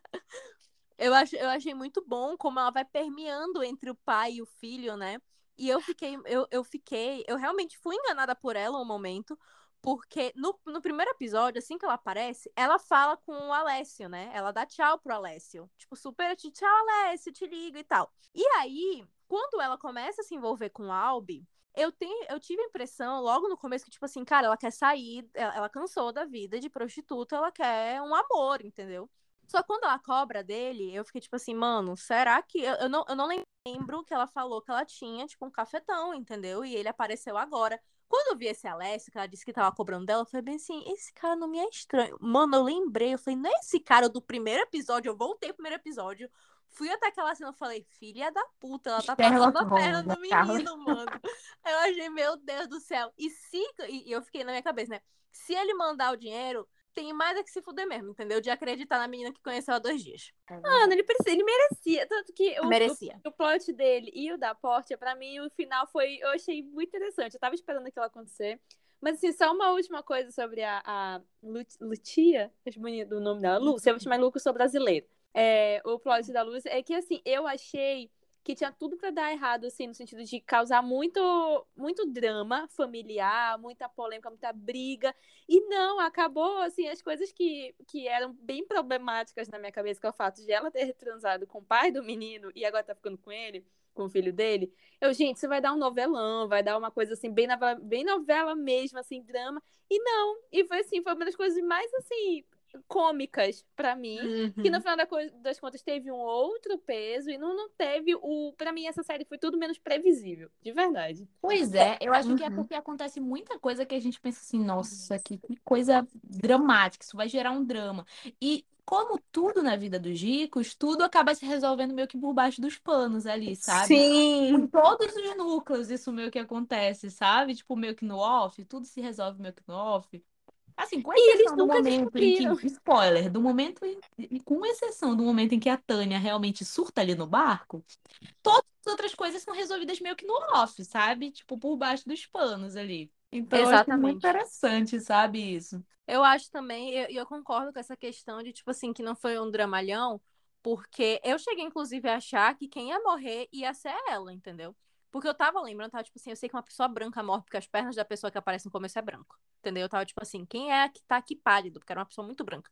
Speaker 1: Eu, acho, eu achei muito bom como ela vai permeando entre o pai e o filho, né? E eu fiquei, eu, eu fiquei, eu realmente fui enganada por ela um momento, porque no, no primeiro episódio, assim que ela aparece, ela fala com o Alessio, né? Ela dá tchau pro Alessio. Tipo, super, tchau, Alessio, te ligo e tal. E aí, quando ela começa a se envolver com o Albi, eu, tenho, eu tive a impressão, logo no começo, que, tipo assim, cara, ela quer sair, ela, ela cansou da vida de prostituta, ela quer um amor, entendeu? Só quando ela cobra dele, eu fiquei tipo assim, mano, será que. Eu, eu, não, eu não lembro que ela falou que ela tinha, tipo, um cafetão, entendeu? E ele apareceu agora. Quando eu vi esse Alessio, que ela disse que tava cobrando dela, eu falei bem assim, esse cara não me é estranho. Mano, eu lembrei, eu falei, não é esse cara do primeiro episódio, eu voltei pro primeiro episódio, fui até aquela cena, eu falei, filha da puta, ela tá passando a perna
Speaker 3: Carla?
Speaker 1: menino, mano. Eu achei, meu Deus do céu. E se. E eu fiquei na minha cabeça, né? Se ele mandar o dinheiro, tem mais é que se fuder mesmo, entendeu? De acreditar na menina que conheceu há dois dias.
Speaker 2: Mano, ele, precisa, ele merecia. Tanto que o,
Speaker 1: Merecia.
Speaker 2: o, o plot dele e o da Portia, pra mim, o final foi. Eu achei muito interessante. Eu tava esperando aquilo acontecer. Mas, assim, só uma última coisa sobre a, a Lu- Lutia. Acho bonito o nome dela. Lúcia, eu vou chamar Lu, que eu sou brasileira. É, o plot da Lúcia é que, assim, eu achei que tinha tudo pra dar errado, assim, no sentido de causar muito, muito drama familiar, muita polêmica, muita briga. E não, acabou, assim, as coisas que, que eram bem problemáticas na minha cabeça, que é o fato de ela ter transado com o pai do menino e agora tá ficando com ele, com o filho dele. Eu, gente, isso vai dar um novelão, vai dar uma coisa, assim, bem novela, bem novela mesmo, assim, drama. E não, e foi assim, foi uma das coisas mais, assim, cômicas para mim, que no
Speaker 1: Uhum.
Speaker 2: final das contas teve um outro peso e não, não teve o. Para mim, essa série foi tudo menos previsível, de verdade.
Speaker 3: Pois é, eu acho que é
Speaker 1: Uhum.
Speaker 3: porque acontece muita coisa que a gente pensa assim, nossa, que, que coisa dramática, isso vai gerar um drama. E como tudo na vida dos ricos, tudo acaba se resolvendo meio que por baixo dos panos ali, sabe?
Speaker 1: Sim.
Speaker 3: Em todos os núcleos isso meio que acontece, sabe? Tipo, meio que no off, tudo se resolve meio que no off. Assim, com
Speaker 2: E eles
Speaker 3: exceção do momento em que, spoiler, do momento em, e com exceção do momento em que a Tânia realmente surta ali no barco, todas as outras coisas são resolvidas meio que no off, sabe? Tipo, por baixo dos panos ali. Então, eu acho muito
Speaker 1: Exatamente.
Speaker 3: interessante, sabe, isso.
Speaker 1: Eu acho também, e eu, eu concordo com essa questão de, tipo assim, que não foi um dramalhão, porque eu cheguei, inclusive, a achar que quem ia morrer ia ser ela, entendeu? Porque eu tava lembrando, tava, tipo assim, eu sei que uma pessoa branca morre porque as pernas da pessoa que aparece no começo é branco, entendeu? Eu tava, tipo assim, quem é a que tá aqui pálido? Porque era uma pessoa muito branca.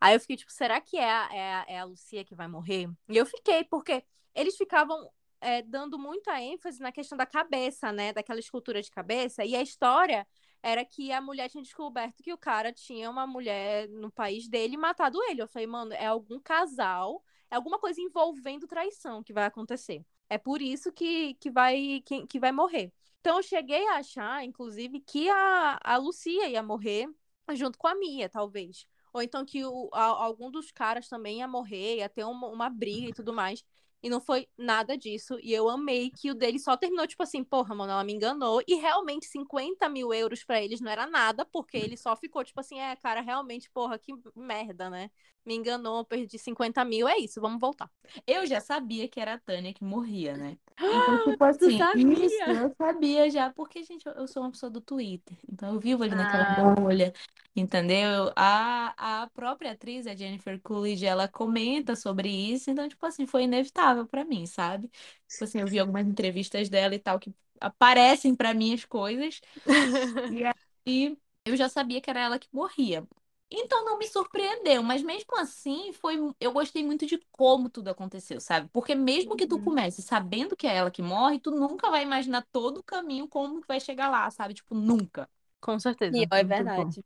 Speaker 1: Aí eu fiquei, tipo, será que é é é a Lucia que vai morrer? E eu fiquei, porque eles ficavam é, dando muita ênfase na questão da cabeça, né? Daquela escultura de cabeça, e a história era que a mulher tinha descoberto que o cara tinha uma mulher no país dele e matado ele. Eu falei, mano, é algum casal, é alguma coisa envolvendo traição que vai acontecer. É por isso que, que, vai, que, que vai morrer. Então eu cheguei a achar, inclusive, que a, a Lucia ia morrer junto com a Mia, talvez. Ou então que o, a- algum dos caras também ia morrer, ia ter uma, uma briga e tudo mais. E não foi nada disso. E eu amei que o dele só terminou, tipo assim, porra, mano, ela me enganou. E realmente 50 mil euros pra eles não era nada, porque ele só ficou, tipo assim, é, cara, realmente, porra, que merda, né? Me enganou, perdi 50 mil, é isso, vamos voltar.
Speaker 3: Eu já sabia que era a Tânia que morria, né? Então, (gasps) tipo assim,
Speaker 2: sabia?
Speaker 3: isso eu sabia já, porque, gente, eu, eu sou uma pessoa do Twitter, então eu vivo ali naquela
Speaker 1: Ah.
Speaker 3: bolha, entendeu? A, a própria atriz, a Jennifer Coolidge, ela comenta sobre isso, então, tipo assim, foi inevitável pra mim, sabe? Tipo assim, eu vi algumas entrevistas dela e tal, que aparecem pra mim as coisas, (laughs) e aí eu já sabia que era ela que morria. Então não me surpreendeu, mas mesmo assim foi, eu gostei muito de como tudo aconteceu, sabe? Porque mesmo que tu
Speaker 1: Uhum.
Speaker 3: comece sabendo que é ela que morre, tu nunca vai imaginar todo o caminho como que vai chegar lá, sabe? Tipo, nunca.
Speaker 1: Com certeza.
Speaker 2: E, ó, é
Speaker 1: bom.
Speaker 2: verdade.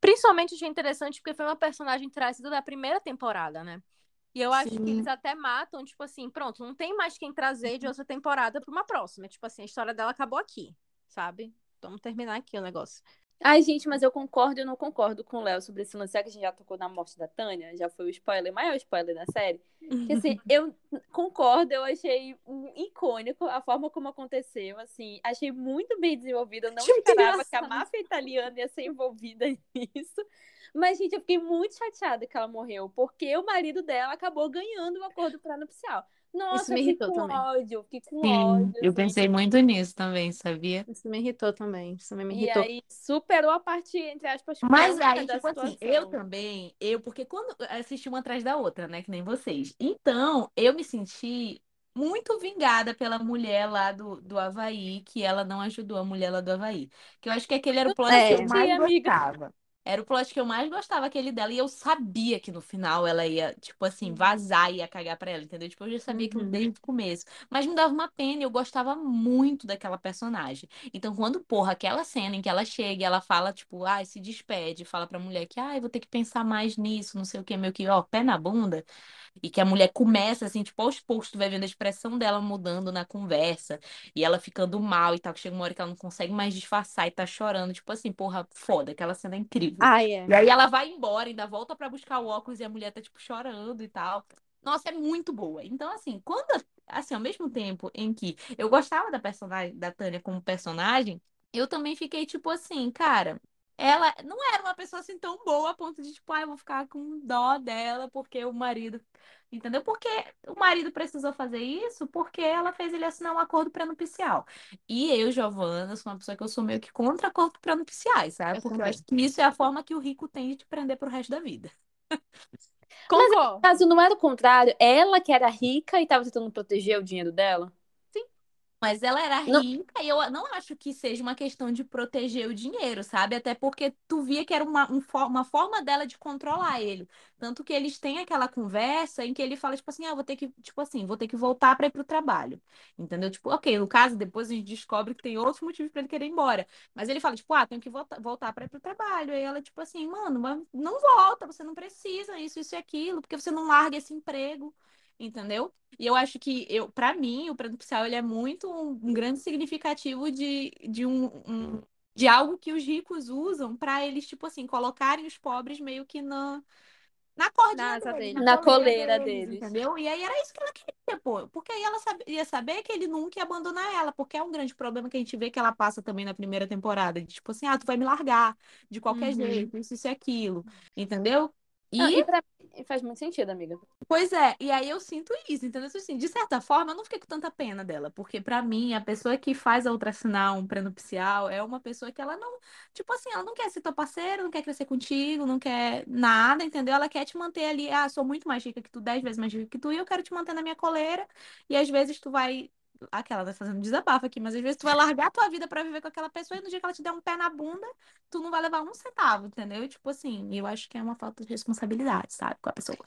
Speaker 1: Principalmente achei interessante porque foi uma personagem trazida da primeira temporada, né? E eu acho que
Speaker 3: Sim.
Speaker 1: eles até matam, tipo assim, pronto, não tem mais quem trazer de outra temporada pra uma próxima. Tipo assim, a história dela acabou aqui, sabe? Vamos terminar aqui o negócio.
Speaker 2: Ai, gente, mas eu concordo e não concordo com o Léo sobre esse lance. Já que a gente já tocou na morte da Tânia, já foi o spoiler, maior spoiler da série. Que assim, (laughs) eu concordo, eu achei um icônico a forma como aconteceu, assim, achei muito bem desenvolvido. Eu não
Speaker 1: muito
Speaker 2: esperava que a máfia italiana ia ser envolvida (laughs) nisso. Mas, gente, eu fiquei muito chateada que ela morreu, porque o marido dela acabou ganhando o acordo pré-nupcial. Nossa,
Speaker 1: me
Speaker 2: eu fiquei
Speaker 1: irritou
Speaker 2: com
Speaker 1: também.
Speaker 2: ódio, fiquei com
Speaker 3: Sim,
Speaker 2: ódio.
Speaker 3: eu
Speaker 2: assim.
Speaker 3: pensei muito nisso também, sabia?
Speaker 1: Isso me irritou também. Isso me
Speaker 2: E
Speaker 1: irritou.
Speaker 2: aí superou a parte, entre aspas,
Speaker 3: Mas aí,
Speaker 2: da
Speaker 3: tipo assim,
Speaker 2: situação.
Speaker 3: eu também, eu, porque quando assisti uma atrás da outra, né, que nem vocês. Então, eu me senti muito vingada pela mulher lá do, do Havaí, que ela não ajudou a mulher lá do Havaí. Que eu acho que aquele era o que
Speaker 1: É.
Speaker 3: eu mais
Speaker 2: amiga.
Speaker 3: gostava. Era o plot que eu mais gostava, aquele dela, e eu sabia que no final ela ia, tipo assim, vazar e ia cagar pra ela, entendeu? Tipo, eu já sabia aquilo
Speaker 1: Uhum.
Speaker 3: desde o começo. Mas me dava uma pena, eu gostava muito daquela personagem. Então, quando, porra, aquela cena em que ela chega e ela fala, tipo, ai, se despede, fala pra mulher que, ai, vou ter que pensar mais nisso, não sei o que, meio que, ó, pé na bunda, e que a mulher começa, assim, tipo, aos poucos, tu vai vendo a expressão dela mudando na conversa, e ela ficando mal e tal, que chega uma hora que ela não consegue mais disfarçar e tá chorando, tipo assim, porra, foda, aquela cena é incrível.
Speaker 1: Ai, é.
Speaker 3: E aí ela vai embora, ainda volta pra buscar o óculos e a mulher tá, tipo, chorando e tal. Nossa, é muito boa. Então, assim, quando, assim, ao mesmo tempo em que eu gostava da personagem, da Tânia como personagem, eu também fiquei, tipo assim, cara, ela não era uma pessoa assim tão boa a ponto de, tipo, ah, eu vou ficar com dó dela porque o marido. Entendeu? Porque o marido precisou fazer isso porque ela fez ele assinar um acordo pré-nupcial. E eu, Giovana, sou uma pessoa que eu sou meio que contra acordos pré-nupciais, sabe?
Speaker 1: Eu
Speaker 3: Porque eu acho que isso é a forma que o rico tem de prender pro resto da vida.
Speaker 1: Concordo.
Speaker 2: caso não era o contrário, ela que era rica e tava tentando proteger o dinheiro dela?
Speaker 3: Mas ela era
Speaker 2: Não.
Speaker 3: rica e eu não acho que seja uma questão de proteger o dinheiro, sabe? Até porque tu via que era uma, um uma forma dela de controlar ele. Tanto que eles têm aquela conversa em que ele fala, tipo assim, ah, vou ter que, tipo assim, vou ter que voltar para ir pro trabalho. Entendeu? Tipo, ok, no caso, depois a gente descobre que tem outros motivos para ele querer ir embora. Mas ele fala, tipo, ah, tenho que voltar, voltar para ir pro trabalho. Aí ela, tipo assim, mano, mas não volta, você não precisa, isso, isso e aquilo, porque você não larga esse emprego. Entendeu? E eu acho que, eu, para mim, o prenupcial ele é muito um, um grande significativo de, de, um, um- de algo que os ricos usam para eles, tipo assim, colocarem os pobres meio que na, na cordinha
Speaker 1: Na asa
Speaker 3: deles,
Speaker 1: deles.
Speaker 2: Na coleira deles.
Speaker 3: entendeu? E aí era isso que ela queria, pô. Porque aí ela sabe- ia saber que ele nunca ia abandonar ela, porque é um grande problema que a gente vê que ela passa também na primeira temporada, de tipo assim, ah, tu vai me largar de qualquer
Speaker 1: Uhum.
Speaker 3: jeito, isso, isso e aquilo, entendeu?
Speaker 2: Não,
Speaker 3: E
Speaker 2: e pra faz muito sentido, amiga.
Speaker 3: Pois é, e aí eu sinto isso, entendeu? Então, Assim, de certa forma, eu não fiquei com tanta pena dela, porque pra mim, a pessoa que faz a ultrassinal, um pré-nupcial, é uma pessoa que ela não, tipo assim, ela não quer ser teu parceiro, não quer crescer contigo, não quer nada, entendeu? Ela quer te manter ali, ah, sou muito mais rica que tu, dez vezes mais rica que tu, e eu quero te manter na minha coleira, e às vezes tu vai, aquela tá fazendo desabafo aqui, mas às vezes tu vai largar a tua vida pra viver com aquela pessoa, e no dia que ela te der um pé na bunda, tu não vai levar um centavo, entendeu? Tipo assim, eu acho que é uma falta de responsabilidade, sabe, com a pessoa.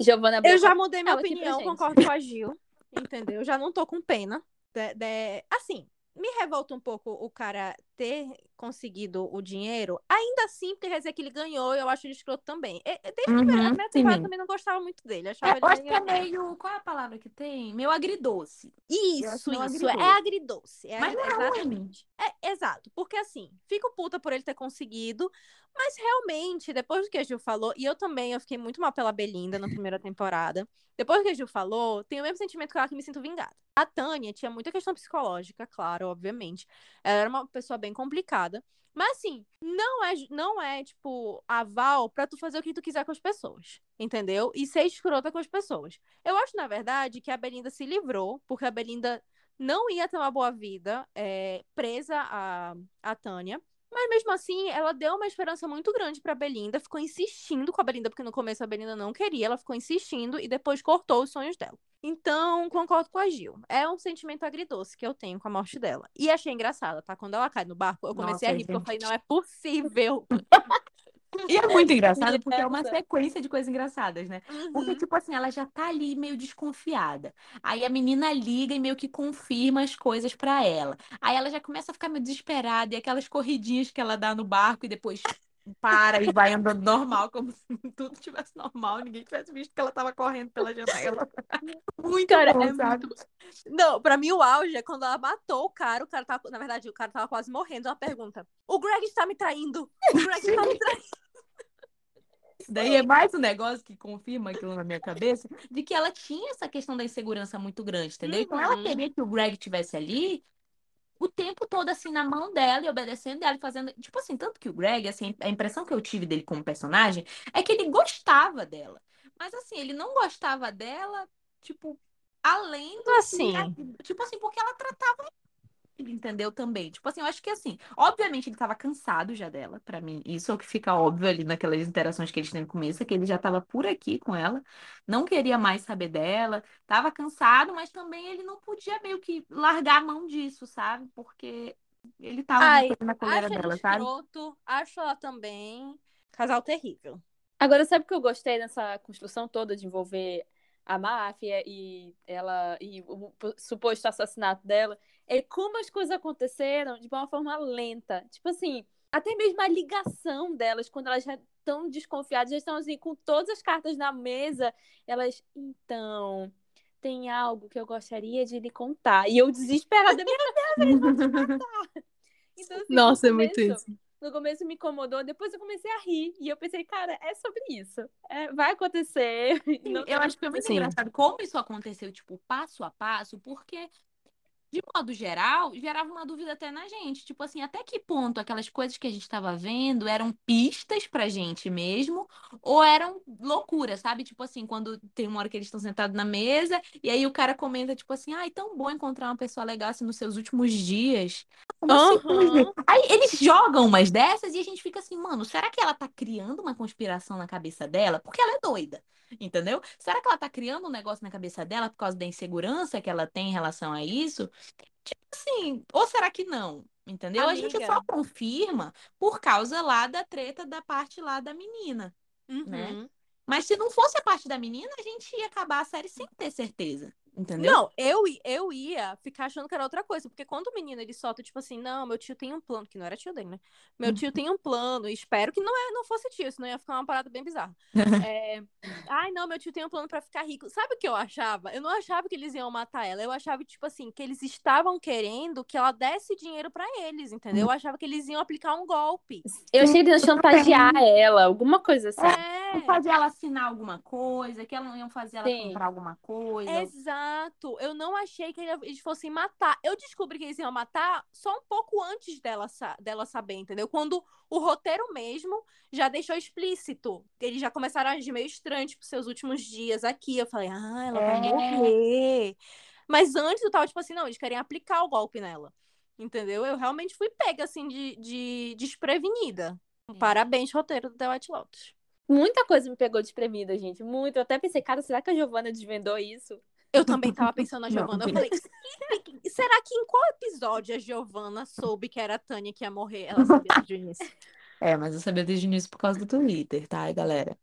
Speaker 2: Giovana
Speaker 1: Eu já mudei minha opinião, concordo com a Gil. Entendeu? Já não tô com pena. de- de- Assim, me revolta um pouco o cara ter conseguido o dinheiro. Ainda assim, porque quer dizer que ele ganhou, eu acho ele escroto também. E- Desde a primeira, a
Speaker 3: Uhum,
Speaker 1: primeira temporada também não gostava muito dele. Achava
Speaker 3: É,
Speaker 1: ele
Speaker 3: eu acho que é
Speaker 1: meio-.
Speaker 3: Qual é a palavra que tem? Meio agridoce.
Speaker 1: Isso, isso. É
Speaker 3: agridoce.
Speaker 1: agridoce. É,
Speaker 3: Mas não é
Speaker 1: exatamente. É, exato. Porque assim, fico puta por ele ter conseguido, mas realmente, depois do que a Gil falou, e eu também, eu fiquei muito mal pela Belinda na primeira temporada. Depois do que a Gil falou, tem o mesmo sentimento que ela que me sinto vingada. A Tânia tinha muita questão psicológica, claro, obviamente. Ela era uma pessoa bem complicada. Mas assim, não é, não é tipo, aval pra tu fazer o que tu quiser com as pessoas. Entendeu? E ser escrota com as pessoas. Eu acho, na verdade, que a Belinda se livrou, porque a Belinda não ia ter uma boa vida é, presa a, a Tânia. Mas mesmo assim, ela deu uma esperança muito grande pra Belinda, ficou insistindo com a Belinda, porque no começo a Belinda não queria, ela ficou insistindo e depois cortou os sonhos dela. Então, concordo com a Gil. É um sentimento agridoce que eu tenho com a morte dela. E achei engraçada, tá? Quando ela cai no barco, eu comecei
Speaker 3: Nossa,
Speaker 1: a rir, porque eu
Speaker 3: gente.
Speaker 1: falei, não é possível.
Speaker 3: E é muito (laughs) engraçado porque é uma sequência de coisas engraçadas, né? Porque,
Speaker 1: Uhum.
Speaker 3: tipo assim, ela já tá ali meio desconfiada. Aí a menina liga e meio que confirma as coisas pra ela. Aí ela já começa a ficar meio desesperada. E aquelas corridinhas que ela dá no barco e depois para e vai andando normal, como se (laughs) tudo tivesse normal, ninguém tivesse visto que ela tava correndo pela janela. (laughs) Muito
Speaker 1: Cara,
Speaker 3: bom,
Speaker 1: é
Speaker 3: sabe?
Speaker 1: Não, pra mim o auge é quando ela matou o cara, o cara tava, na verdade, o cara tava quase morrendo. Ela pergunta: O Greg está me traindo! O Greg está me traindo!
Speaker 3: Isso daí é mais um negócio que confirma aquilo na minha cabeça, de que ela tinha essa questão da insegurança muito grande, entendeu? Então ela
Speaker 1: Uhum.
Speaker 3: queria que o Greg tivesse ali o tempo todo assim na mão dela e obedecendo ela e fazendo, tipo assim, tanto que o Greg, assim, a impressão que eu tive dele como personagem é que ele gostava dela. Mas assim, ele não gostava dela, tipo, além do
Speaker 1: Assim.
Speaker 3: tipo assim, porque ela tratava entendeu também. Tipo assim, eu acho que assim, obviamente ele tava cansado já dela, pra mim. Isso é o que fica óbvio ali naquelas interações que eles têm no começo, é que ele já tava por aqui com ela, não queria mais saber dela, tava cansado, mas também ele não podia meio que largar a mão disso, sabe? Porque ele tava
Speaker 1: Ai,
Speaker 3: na
Speaker 1: ele
Speaker 3: dela, sabe?
Speaker 1: escroto, acho ela também. Casal terrível.
Speaker 2: Agora, sabe o que eu gostei nessa construção toda de envolver a máfia e ela e o suposto assassinato dela? É como as coisas aconteceram de uma forma lenta. Tipo assim, até mesmo a ligação delas, quando elas já estão desconfiadas, já estão assim, com todas as cartas na mesa, elas, então, tem algo que eu gostaria de lhe contar. E eu desesperada, minha então, assim,
Speaker 1: Nossa,
Speaker 2: no
Speaker 1: é muito isso.
Speaker 2: No começo me incomodou, depois eu comecei a rir. E eu pensei, cara, é sobre isso. É, vai acontecer. (laughs)
Speaker 3: Sim, eu acho que foi muito
Speaker 1: Sim.
Speaker 3: engraçado como isso aconteceu, tipo, passo a passo, porque, de modo geral, gerava uma dúvida até na gente. Tipo assim, até que ponto aquelas coisas que a gente estava vendo eram pistas pra gente mesmo, ou eram loucura, sabe? Tipo assim, quando tem uma hora que eles estão sentados na mesa, e aí o cara comenta, tipo assim, ai, tão bom encontrar uma pessoa legal assim nos seus últimos dias.
Speaker 1: Aham.
Speaker 3: Aí eles jogam umas dessas e a gente fica assim, mano, será que ela tá criando uma conspiração na cabeça dela? Porque ela é doida, entendeu? Será que ela tá criando um negócio na cabeça dela por causa da insegurança que ela tem em relação a isso? Tipo assim, ou será que não? Entendeu? A gente só
Speaker 1: Amiga.
Speaker 3: confirma por causa lá da treta da parte lá da menina, né?
Speaker 1: Uhum.
Speaker 3: Mas se não fosse a parte da menina, a gente ia acabar a série sem ter certeza. Entendeu?
Speaker 1: Não, eu, eu ia ficar achando que era outra coisa, porque quando o menino ele solta, tipo assim, não, meu tio tem um plano, que não era tio dele, né? Meu tio tem um plano, e espero que não, é, não fosse tio, senão ia ficar uma parada bem bizarra. (laughs) É, Ai, não, meu tio tem um plano pra ficar rico. Sabe o que eu achava? Eu não achava que eles iam matar ela, eu achava, tipo assim, que eles estavam querendo que ela desse dinheiro pra eles, entendeu? Eu achava que eles iam aplicar um golpe.
Speaker 2: Eu achei que eles iam chantagear (laughs) ela, alguma coisa assim.
Speaker 1: É,
Speaker 3: fazer ela assinar alguma coisa, que ela não iam fazer ela
Speaker 2: Sim.
Speaker 3: comprar alguma coisa.
Speaker 1: Exato. Eu não achei que ele- eles fossem matar. Eu descobri que eles iam matar só um pouco antes dela, dela saber, entendeu? Quando o roteiro mesmo já deixou explícito. Eles já começaram a agir meio estranho, tipo, seus últimos dias aqui. Eu falei, ah, ela vai
Speaker 3: É.
Speaker 1: morrer. Mas antes eu tava, tipo assim, não, eles querem aplicar o golpe nela. Entendeu? Eu realmente fui pega, assim, de, de desprevenida. Parabéns, roteiro do The White Lotus.
Speaker 2: Muita coisa me pegou desprevenida, gente. Muito. Eu até pensei, cara, será que a Giovanna desvendou isso?
Speaker 1: Eu também tava pensando na
Speaker 3: Não,
Speaker 1: Giovana. Eu
Speaker 3: não.
Speaker 1: falei, "Se- será que em qual episódio a Giovana soube que era a Tânia que ia morrer? Ela sabia desde o início. (laughs)
Speaker 3: É, mas eu sabia desde o início por causa do Twitter, tá, galera?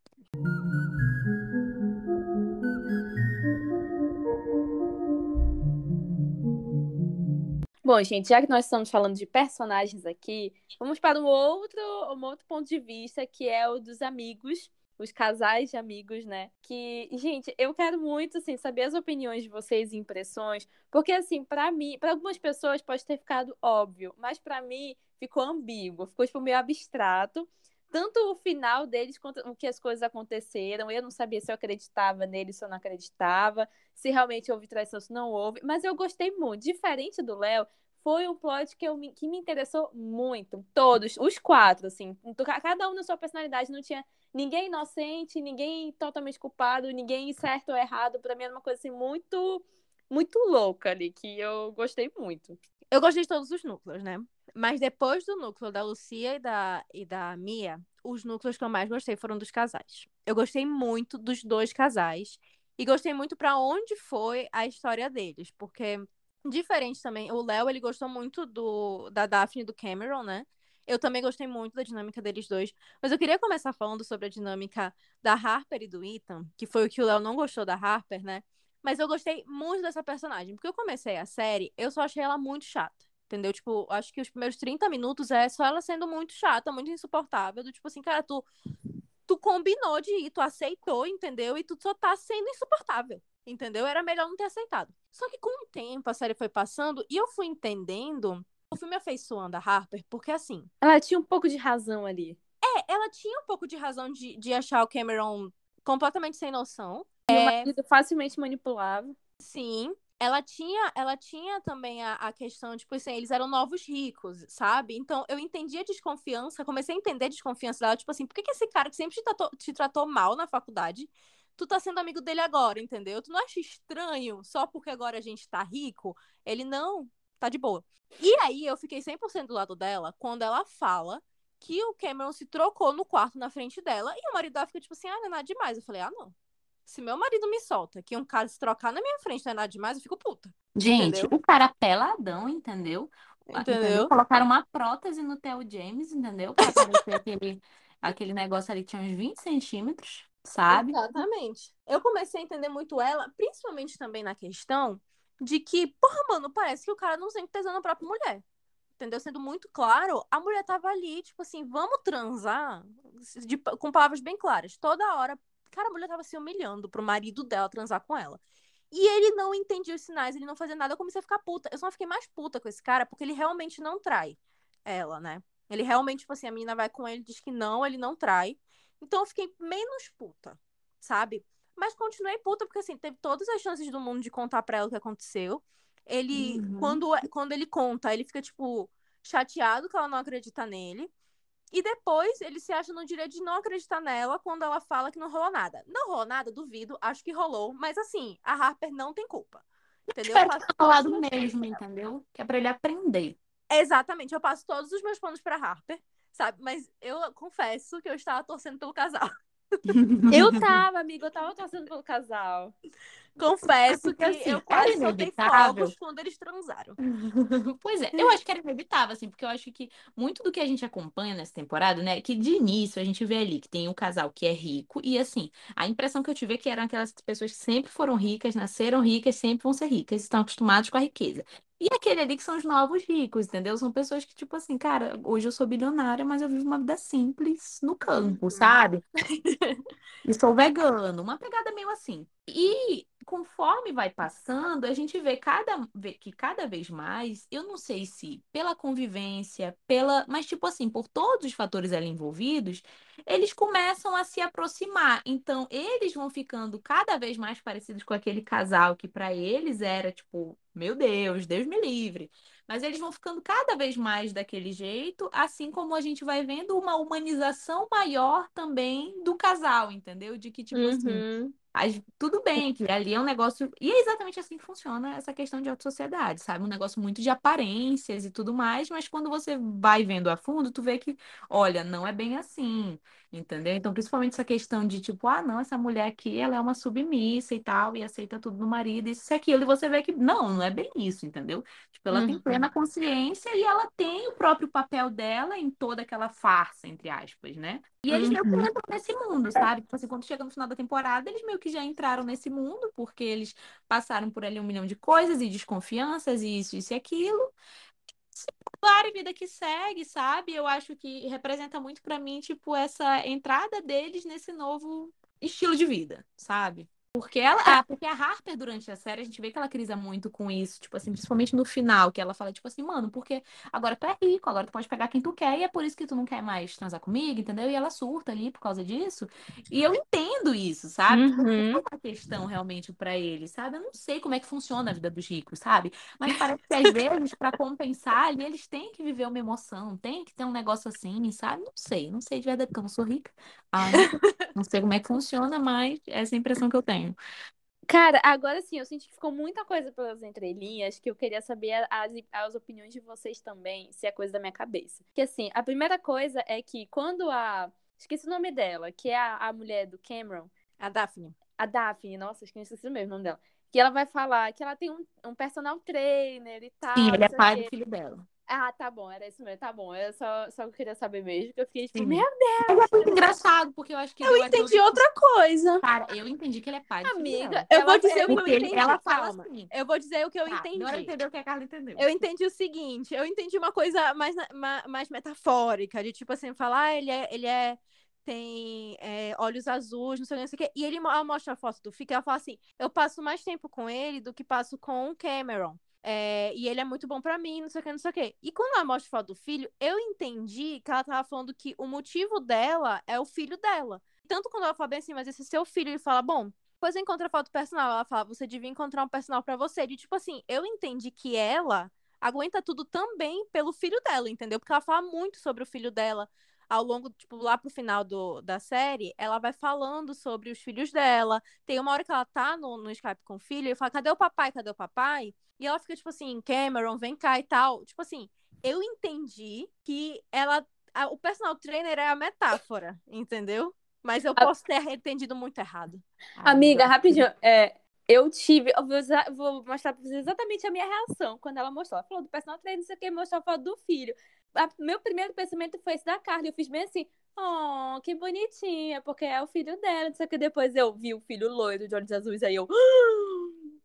Speaker 2: Bom, gente, já que nós estamos falando de personagens aqui, vamos para um outro, um outro ponto de vista, que é o dos amigos, os casais de amigos, né? Que, gente, eu quero muito, assim, saber as opiniões de vocês e impressões, porque, assim, para mim, para algumas pessoas pode ter ficado óbvio, mas para mim ficou ambíguo, ficou, tipo, meio abstrato. Tanto o final deles quanto o que as coisas aconteceram. Eu não sabia se eu acreditava neles, se eu não acreditava, se realmente houve traição, se não houve. Mas eu gostei muito. Diferente do Léo, foi um plot que, eu, que me interessou muito. Todos, os quatro, assim. Cada um na sua personalidade. Não tinha ninguém inocente, ninguém totalmente culpado, ninguém certo ou errado. Pra mim era uma coisa assim muito, muito louca ali, que eu gostei muito.
Speaker 1: Eu gostei de todos os núcleos, né? Mas depois do núcleo da Lucia e da, e da Mia, os núcleos que eu mais gostei foram dos casais. Eu gostei muito dos dois casais. E gostei muito pra onde foi a história deles. Porque, diferente também, o Léo, ele gostou muito do, da Daphne e do Cameron, né? Eu também gostei muito da dinâmica deles dois. Mas eu queria começar falando sobre a dinâmica da Harper e do Ethan, que foi o que o Léo não gostou da Harper, né? Mas eu gostei muito dessa personagem. Porque eu comecei a série, eu só achei ela muito chata. Entendeu? Tipo, acho que os primeiros 30 minutos é só ela sendo muito chata, muito insuportável. Do tipo assim, cara, tu, tu combinou de ir, tu aceitou, entendeu? E tu só tá sendo insuportável. Entendeu? Era melhor não ter aceitado. Só que com o tempo a série foi passando e eu fui entendendo. Eu fui me afeiçoando a Harper, porque assim,
Speaker 2: Ela tinha um pouco de razão ali.
Speaker 1: é, ela tinha um pouco de razão de, de achar o Cameron completamente sem noção.
Speaker 2: E o
Speaker 1: É,
Speaker 2: marido facilmente manipulável.
Speaker 1: Sim. Ela tinha, ela tinha também a, a questão, tipo assim, eles eram novos ricos, sabe? Então eu entendi a desconfiança, comecei a entender a desconfiança dela, tipo assim, por que, que esse cara que sempre te tratou, te tratou mal na faculdade, tu tá sendo amigo dele agora, entendeu? Tu não acha estranho só porque agora a gente tá rico? Ele não, tá de boa. E aí eu fiquei 100% do lado dela quando ela fala que o Cameron se trocou no quarto na frente dela e o marido dela fica tipo assim, ah, não é nada demais. Eu falei, ah, não. Se meu marido me solta que um cara se trocar na minha frente não é nada demais, eu fico puta.
Speaker 3: Gente,
Speaker 1: Entendeu?
Speaker 3: o cara peladão, entendeu?
Speaker 1: Entendeu?
Speaker 3: Colocaram uma prótese no Theo James, entendeu? Pra parecer aquele, aquele negócio ali que tinha uns 20 centímetros, sabe?
Speaker 1: Exatamente. Eu comecei a entender muito ela, principalmente também na questão de que, porra, mano, parece que o cara não sente tesão na própria mulher. Entendeu? Sendo muito claro, a mulher tava ali, tipo assim, vamos transar, de- com palavras bem claras. Toda hora, cara, a mulher tava se humilhando pro marido dela transar com ela. E ele não entendia os sinais, ele não fazia nada. Eu comecei a ficar puta. Eu só fiquei mais puta com esse cara porque ele realmente não trai ela, né? Ele realmente, tipo assim, a menina vai com ele, diz que não, ele não trai. Então eu fiquei menos puta, sabe? Mas continuei puta porque, assim, teve todas as chances do mundo de contar pra ela o que aconteceu. Ele,
Speaker 3: Uhum.
Speaker 1: quando, quando ele conta, ele fica, tipo, chateado que ela não acredita nele. E depois ele se acha no direito de não acreditar nela quando ela fala que não rolou nada. Não rolou nada, duvido, acho que rolou, mas assim, a Harper não tem culpa. Entendeu? Eu
Speaker 3: Espero ter falado mesmo, entendeu? Que é pra ele aprender.
Speaker 1: Exatamente, eu passo todos os meus planos pra Harper, sabe? Mas eu confesso que eu estava torcendo pelo casal.
Speaker 2: Eu tava, amiga, eu tava torcendo pelo casal.
Speaker 1: Confesso que
Speaker 3: assim,
Speaker 1: eu quase soltei fogos quando eles transaram.
Speaker 3: Pois é, eu acho que era inevitável, assim, porque eu acho que muito do que a gente acompanha nessa temporada, né, que de início a gente vê ali que tem um casal que é rico, e assim, a impressão que eu tive é que eram aquelas pessoas que sempre foram ricas, nasceram ricas, sempre vão ser ricas, estão acostumados com a riqueza. E aquele ali que são os novos ricos, entendeu? São pessoas que, tipo assim, cara, hoje eu sou bilionária, mas eu vivo uma vida simples no campo,
Speaker 1: Uhum.
Speaker 3: sabe? (laughs) E sou vegano, uma pegada meio assim. E conforme vai passando, a gente vê cada que cada vez mais, eu não sei se pela convivência, pela, mas tipo assim, por todos os fatores ali envolvidos, eles começam a se aproximar. Então, eles vão ficando cada vez mais parecidos com aquele casal que para eles era tipo, meu Deus, Deus me livre. Mas eles vão ficando cada vez mais daquele jeito, assim como a gente vai vendo uma humanização maior também do casal, entendeu? De que, tipo assim,
Speaker 1: Uhum.
Speaker 3: Tudo bem que ali é um negócio. E é exatamente assim que funciona essa questão de alta sociedade, sabe? Um negócio muito de aparências e tudo mais, mas quando você vai vendo a fundo, tu vê que, olha, não é bem assim, entendeu? Então, principalmente essa questão de tipo, ah, não, essa mulher aqui, ela é uma submissa e tal, e aceita tudo do marido, isso e aquilo, e você vê que não, não é bem isso, entendeu? Tipo, ela tem
Speaker 1: Uhum.
Speaker 3: plena consciência e ela tem o próprio papel dela em toda aquela farsa, entre aspas, né? E eles meio que
Speaker 1: Uhum.
Speaker 3: entram nesse mundo, sabe? Tipo assim, quando chega no final da temporada, eles meio que já entraram nesse mundo, porque eles passaram por ali um milhão de coisas e desconfianças e isso, isso e aquilo. Claro, vida que segue, sabe? Eu acho que representa muito pra mim, tipo, essa entrada deles nesse novo estilo de vida, sabe? Porque ela, ah, porque a Harper, durante a série, a gente vê que ela crisa muito com isso, tipo assim, principalmente no final, que ela fala, tipo assim, mano, porque agora tu é rico, agora tu pode pegar quem tu quer, e é por isso que tu não quer mais transar comigo, entendeu? E ela surta ali por causa disso. E eu entendo isso, sabe? Tipo,
Speaker 1: Uhum.
Speaker 3: é uma questão realmente pra eles, sabe? Eu não sei como é que funciona a vida dos ricos, sabe? Mas parece que às vezes, pra compensar ali, eles têm que viver uma emoção, tem que ter um negócio assim, sabe? Não sei, não sei de verdade, porque eu não sou rica. Não sei como é que funciona, mas essa é a impressão que eu tenho.
Speaker 2: Cara, agora sim, eu senti que ficou muita coisa pelas entrelinhas, que eu queria saber as, as opiniões de vocês também, se é coisa da minha cabeça. Que assim, a primeira coisa é que quando a. Esqueci o nome dela, que é a, a mulher do Cameron,
Speaker 1: A Daphne.
Speaker 2: a Daphne, nossa, acho que eu esqueci mesmo o nome dela. Que ela vai falar que ela tem um, um personal trainer e tal.
Speaker 3: Sim, ele é pai do filho dela.
Speaker 2: Ah, tá bom, era isso mesmo, tá bom. Eu só, só queria saber mesmo, que eu fiquei tipo,
Speaker 3: Sim.
Speaker 2: meu
Speaker 3: Mas é muito engraçado, porque eu acho que
Speaker 1: Eu entendi outra coisa.
Speaker 3: Cara, eu entendi que ele é pai
Speaker 2: Amiga.
Speaker 1: Eu
Speaker 2: ela-
Speaker 1: vou dizer o que eu entendi.
Speaker 3: ela fala assim.
Speaker 1: Eu vou dizer o que eu
Speaker 3: Tá,
Speaker 1: entendi.
Speaker 3: Agora entendeu o que a Carla entendeu.
Speaker 1: Eu entendi o seguinte, eu entendi uma coisa mais, mais metafórica, de tipo assim, falar, ah, ele é, ele é, tem é, olhos azuis, não sei o que, não sei o que. E ele mostra a foto do Fica e ela fala assim, eu passo mais tempo com ele do que passo com o Cameron. É, e ele é muito bom pra mim, não sei o que, não sei o que. E quando ela mostra foto do filho, eu entendi que ela tava falando que o motivo dela é o filho dela. Tanto quando ela fala bem assim, mas esse é seu filho, ele fala, bom, depois encontra a foto personal. Ela fala, você devia encontrar um personal pra você. De tipo assim, eu entendi que ela aguenta tudo também pelo filho dela, entendeu? Porque ela fala muito sobre o filho dela ao longo, tipo, lá pro final do, da série, ela vai falando sobre os filhos dela. Tem uma hora que ela tá no, no Skype com o filho e fala, cadê o papai? Cadê o papai? E ela fica, tipo assim, Cameron, vem cá e tal. Tipo assim, eu entendi que ela. a- o personal trainer é a metáfora, entendeu? Mas eu posso ter entendido muito errado.
Speaker 2: Amiga, rapidinho, é, eu tive, eu vou, usar- vou mostrar pra vocês exatamente a minha reação quando ela mostrou. Ela falou do personal trainer, não sei o que, mostrou a foto do filho. A- meu primeiro pensamento foi esse da Carla, eu fiz bem assim, oh, que bonitinha, porque é o filho dela, o que. Depois eu vi o filho loiro de olhos azuis, aí eu,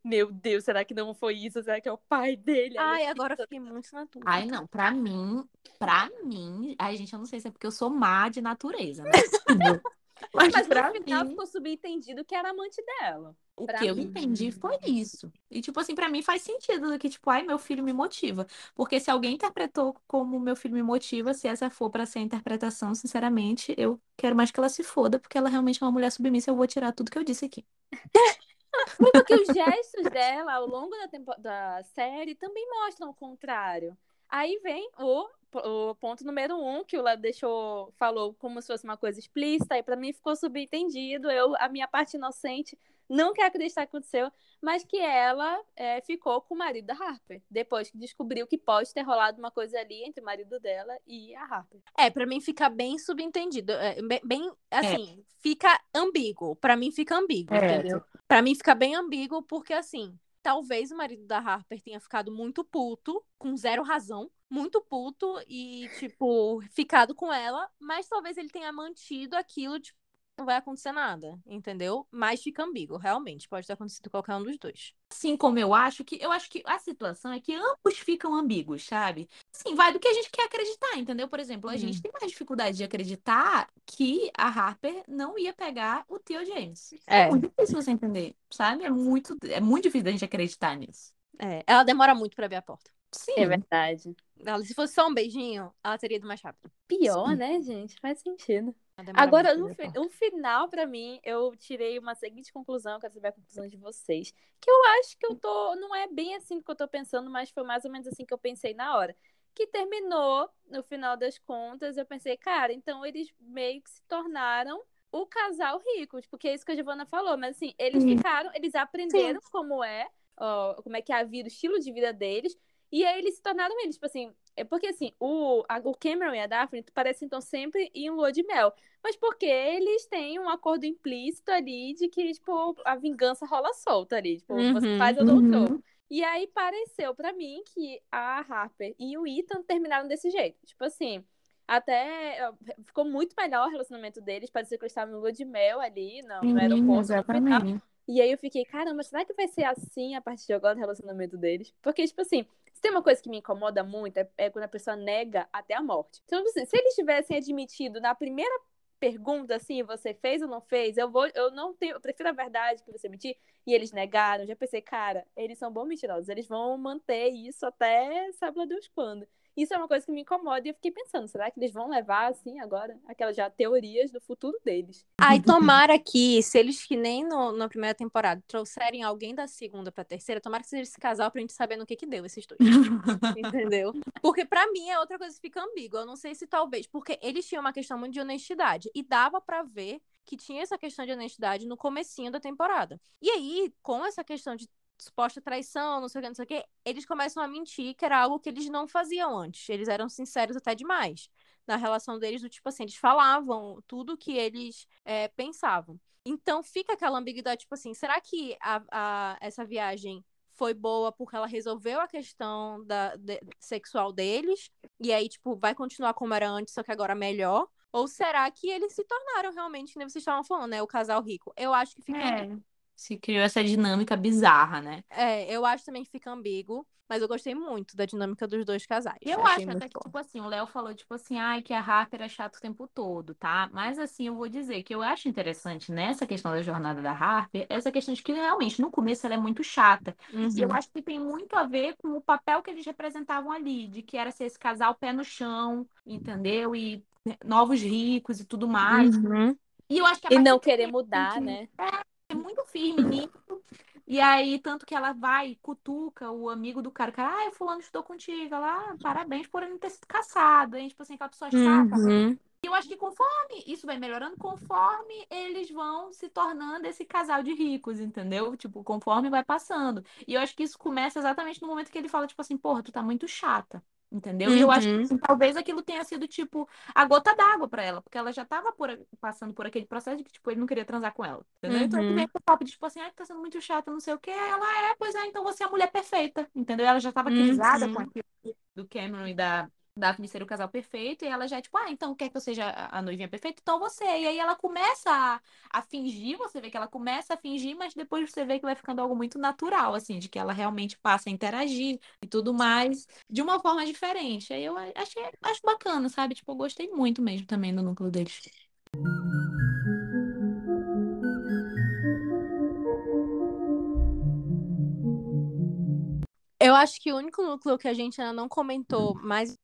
Speaker 2: meu Deus, será que não foi isso? Será que é o pai dele?
Speaker 1: Ai, agora eu fiquei muito na dúvida.
Speaker 3: Ai, não, pra mim, pra mim, ai, gente, eu não sei se é porque eu sou má de natureza, né? (laughs) Mas,
Speaker 2: Mas
Speaker 3: pra
Speaker 2: no final
Speaker 3: mim,
Speaker 2: ficou subentendido que era amante dela.
Speaker 3: o
Speaker 2: pra
Speaker 3: que eu
Speaker 2: mim.
Speaker 3: entendi foi isso. E, tipo assim, pra mim faz sentido do que, tipo, ai, meu filho me motiva. Porque se alguém interpretou como meu filho me motiva, se essa for pra ser a interpretação, sinceramente, eu quero mais que ela se foda, porque ela realmente é uma mulher submissa, eu vou tirar tudo que eu disse aqui.
Speaker 2: Mas (laughs) porque os gestos dela ao longo da, tempo- da série também mostram o contrário. Aí vem o, o ponto número um, que o Léo deixou, falou como se fosse uma coisa explícita, e pra mim ficou subentendido. Eu, a minha parte inocente não quer acreditar que aconteceu, mas que ela é, ficou com o marido da Harper, depois que descobriu que pode ter rolado uma coisa ali entre o marido dela e a Harper.
Speaker 1: É, pra mim fica bem subentendido. é, bem- Bem, assim, fica ambíguo. Pra mim fica ambíguo,
Speaker 3: É.
Speaker 1: entendeu? Pra mim fica bem ambíguo porque, assim, talvez o marido da Harper tenha ficado muito puto, com zero razão, muito puto e, tipo, ficado com ela, mas talvez ele tenha mantido aquilo, tipo, não vai acontecer nada, entendeu? Mas fica ambíguo, realmente. Pode ter acontecido qualquer um dos dois.
Speaker 3: Assim como eu acho que. Eu acho que a situação é que ambos ficam ambíguos, sabe? Assim, vai do que a gente quer acreditar, entendeu? Por exemplo, a
Speaker 1: Uhum.
Speaker 3: gente tem mais dificuldade de acreditar que a Harper não ia pegar o Theo James.
Speaker 1: É.
Speaker 3: muito difícil você entender, sabe? É muito, é muito difícil a gente acreditar nisso.
Speaker 1: É, ela demora muito pra abrir a porta.
Speaker 3: Sim.
Speaker 2: É verdade.
Speaker 1: Ela, se fosse só um beijinho, ela teria ido mais rápido.
Speaker 2: Pior,
Speaker 3: Sim.
Speaker 2: né, gente? Faz sentido. Agora, no, fi- no final, pra mim, eu tirei uma seguinte conclusão, eu quero saber a conclusão de vocês. Que eu acho que eu tô. Não é bem assim que eu tô pensando, mas foi mais ou menos assim que eu pensei na hora. Que terminou, no final das contas, eu pensei, cara, então eles meio que se tornaram o casal rico. Tipo, que é isso que a Giovanna falou. Mas assim, eles
Speaker 3: Sim.
Speaker 2: ficaram, eles aprenderam como é, ó, como é que é a vida, o estilo de vida deles. E aí eles se tornaram eles, tipo assim, é porque assim, o, a- o Cameron e a Daphne parecem então sempre em lua de mel. Mas porque eles têm um acordo implícito ali de que, tipo, a vingança rola solta ali. Tipo, você
Speaker 1: Uhum,
Speaker 2: faz, eu dou
Speaker 3: uhum.
Speaker 2: troco. E aí pareceu pra mim que a Harper e o Ethan terminaram desse jeito. Tipo assim, até eh, ficou muito melhor o relacionamento deles. Parecia que eles estavam em lua de mel ali no, no
Speaker 3: Sim,
Speaker 2: aeroporto. no
Speaker 3: exatamente.
Speaker 2: E aí eu fiquei, caramba, será que vai ser assim a partir de agora o relacionamento deles? Porque, tipo assim, se tem uma coisa que me incomoda muito, é, é quando a pessoa nega até a morte. Então, assim, se eles tivessem admitido na primeira pergunta, assim, você fez ou não fez, eu vou, eu não tenho, eu prefiro a verdade que você mentir, e eles negaram, já pensei, cara, eles são bons mentirosos, eles vão manter isso até sabe lá Deus quando. Isso é uma coisa que me incomoda e eu fiquei pensando, será que eles vão levar, assim, agora, aquelas já teorias do futuro deles?
Speaker 1: Ai, tomara que, se eles que nem no- na primeira temporada trouxerem alguém da segunda pra terceira, tomara que seja esse casal pra gente saber no que que deu esses dois. (laughs) Entendeu? Porque pra mim é outra coisa que fica ambígua. Eu não sei se talvez. Porque eles tinham uma questão muito de honestidade. E dava pra ver que tinha essa questão de honestidade no comecinho da temporada. E aí, com essa questão de suposta traição, não sei o que, não sei o que, eles começam a mentir que era algo que eles não faziam antes. Eles eram sinceros até demais na relação deles, do tipo assim, eles falavam tudo que eles é, pensavam. Então fica aquela ambiguidade, tipo assim, será que a, a- essa viagem foi boa porque ela resolveu a questão da, de- sexual deles, e aí, tipo, vai continuar como era antes, só que agora melhor? Ou será que eles se tornaram realmente, que nem vocês estavam falando, né? O casal rico. Eu acho que fica.
Speaker 3: É. Se criou essa dinâmica bizarra, né?
Speaker 1: É, eu acho também que fica ambíguo, mas eu gostei muito da dinâmica dos dois casais.
Speaker 3: Eu
Speaker 1: Achei
Speaker 3: acho até que,
Speaker 1: bom.
Speaker 3: tipo assim, o Léo falou, tipo assim, ai, que a Harper é chata o tempo todo, tá? Mas assim, eu vou dizer que eu acho interessante nessa questão da jornada da Harper, essa questão de que realmente no começo ela é muito chata. E eu
Speaker 1: Uhum.
Speaker 3: acho que tem muito a ver com o papel que eles representavam ali, de que era ser esse casal pé no chão, entendeu? E né, novos ricos e tudo mais.
Speaker 1: Uhum.
Speaker 3: E eu acho que
Speaker 2: E não querer
Speaker 3: momento
Speaker 2: mudar,
Speaker 3: que-
Speaker 2: né?
Speaker 3: é muito firme nisso. E aí, tanto que ela vai, cutuca o amigo do cara, cara, ah, fulano estudou contigo. Ela, ah, parabéns por ele não ter sido caçado, hein? Tipo assim, aquela pessoa chata.
Speaker 1: Uhum.
Speaker 3: E eu acho que conforme isso vai melhorando, conforme eles vão se tornando esse casal de ricos, entendeu? Tipo, conforme vai passando. E eu acho que isso começa exatamente no momento que ele fala, tipo assim, porra, tu tá muito chata. Entendeu? E eu acho que
Speaker 1: Uhum.
Speaker 3: assim, talvez aquilo tenha sido, tipo, a gota d'água pra ela, porque ela já tava por passando por aquele processo de que, tipo, ele não queria transar com ela. Entendeu? Então ele
Speaker 1: Uhum.
Speaker 3: vem com o papo de, tipo assim, ah, tá sendo muito chata, não sei o quê. Ela é, pois é, então você é a mulher perfeita. Entendeu? Ela já tava
Speaker 1: Uhum.
Speaker 3: com aquilo do Cameron e da Daphne ser o casal perfeito, e ela já é tipo, ah, então quer que eu seja a noivinha perfeita? Então você. E aí ela começa a, a fingir, você vê que ela começa a fingir, mas depois você vê que vai ficando algo muito natural, assim, de que ela realmente passa a interagir e tudo mais de uma forma diferente. Aí eu achei, acho bacana, sabe? Tipo, eu gostei muito mesmo também do núcleo deles.
Speaker 1: Eu acho que o único núcleo que a gente ainda não comentou mais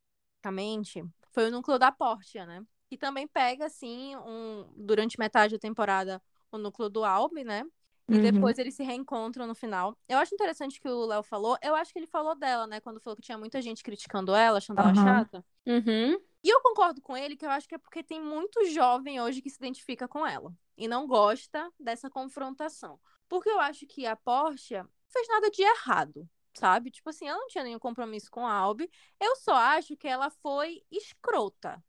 Speaker 1: especificamente foi o núcleo da Portia, né? Que também pega, assim, um, durante metade da temporada, o núcleo do Albi, né? E
Speaker 3: Uhum.
Speaker 1: depois eles se reencontram no final. Eu acho interessante que o Léo falou. Eu acho que ele falou dela, né? Quando falou que tinha muita gente criticando ela, achando ela
Speaker 3: Aham.
Speaker 1: chata.
Speaker 2: Uhum.
Speaker 1: E eu concordo com ele que eu acho que é porque tem muito jovem hoje que se identifica com ela e não gosta dessa confrontação. Porque eu acho que a Porsche não fez nada de errado, sabe? Tipo assim, ela não tinha nenhum compromisso com a Albi. Eu só acho que ela foi escrota.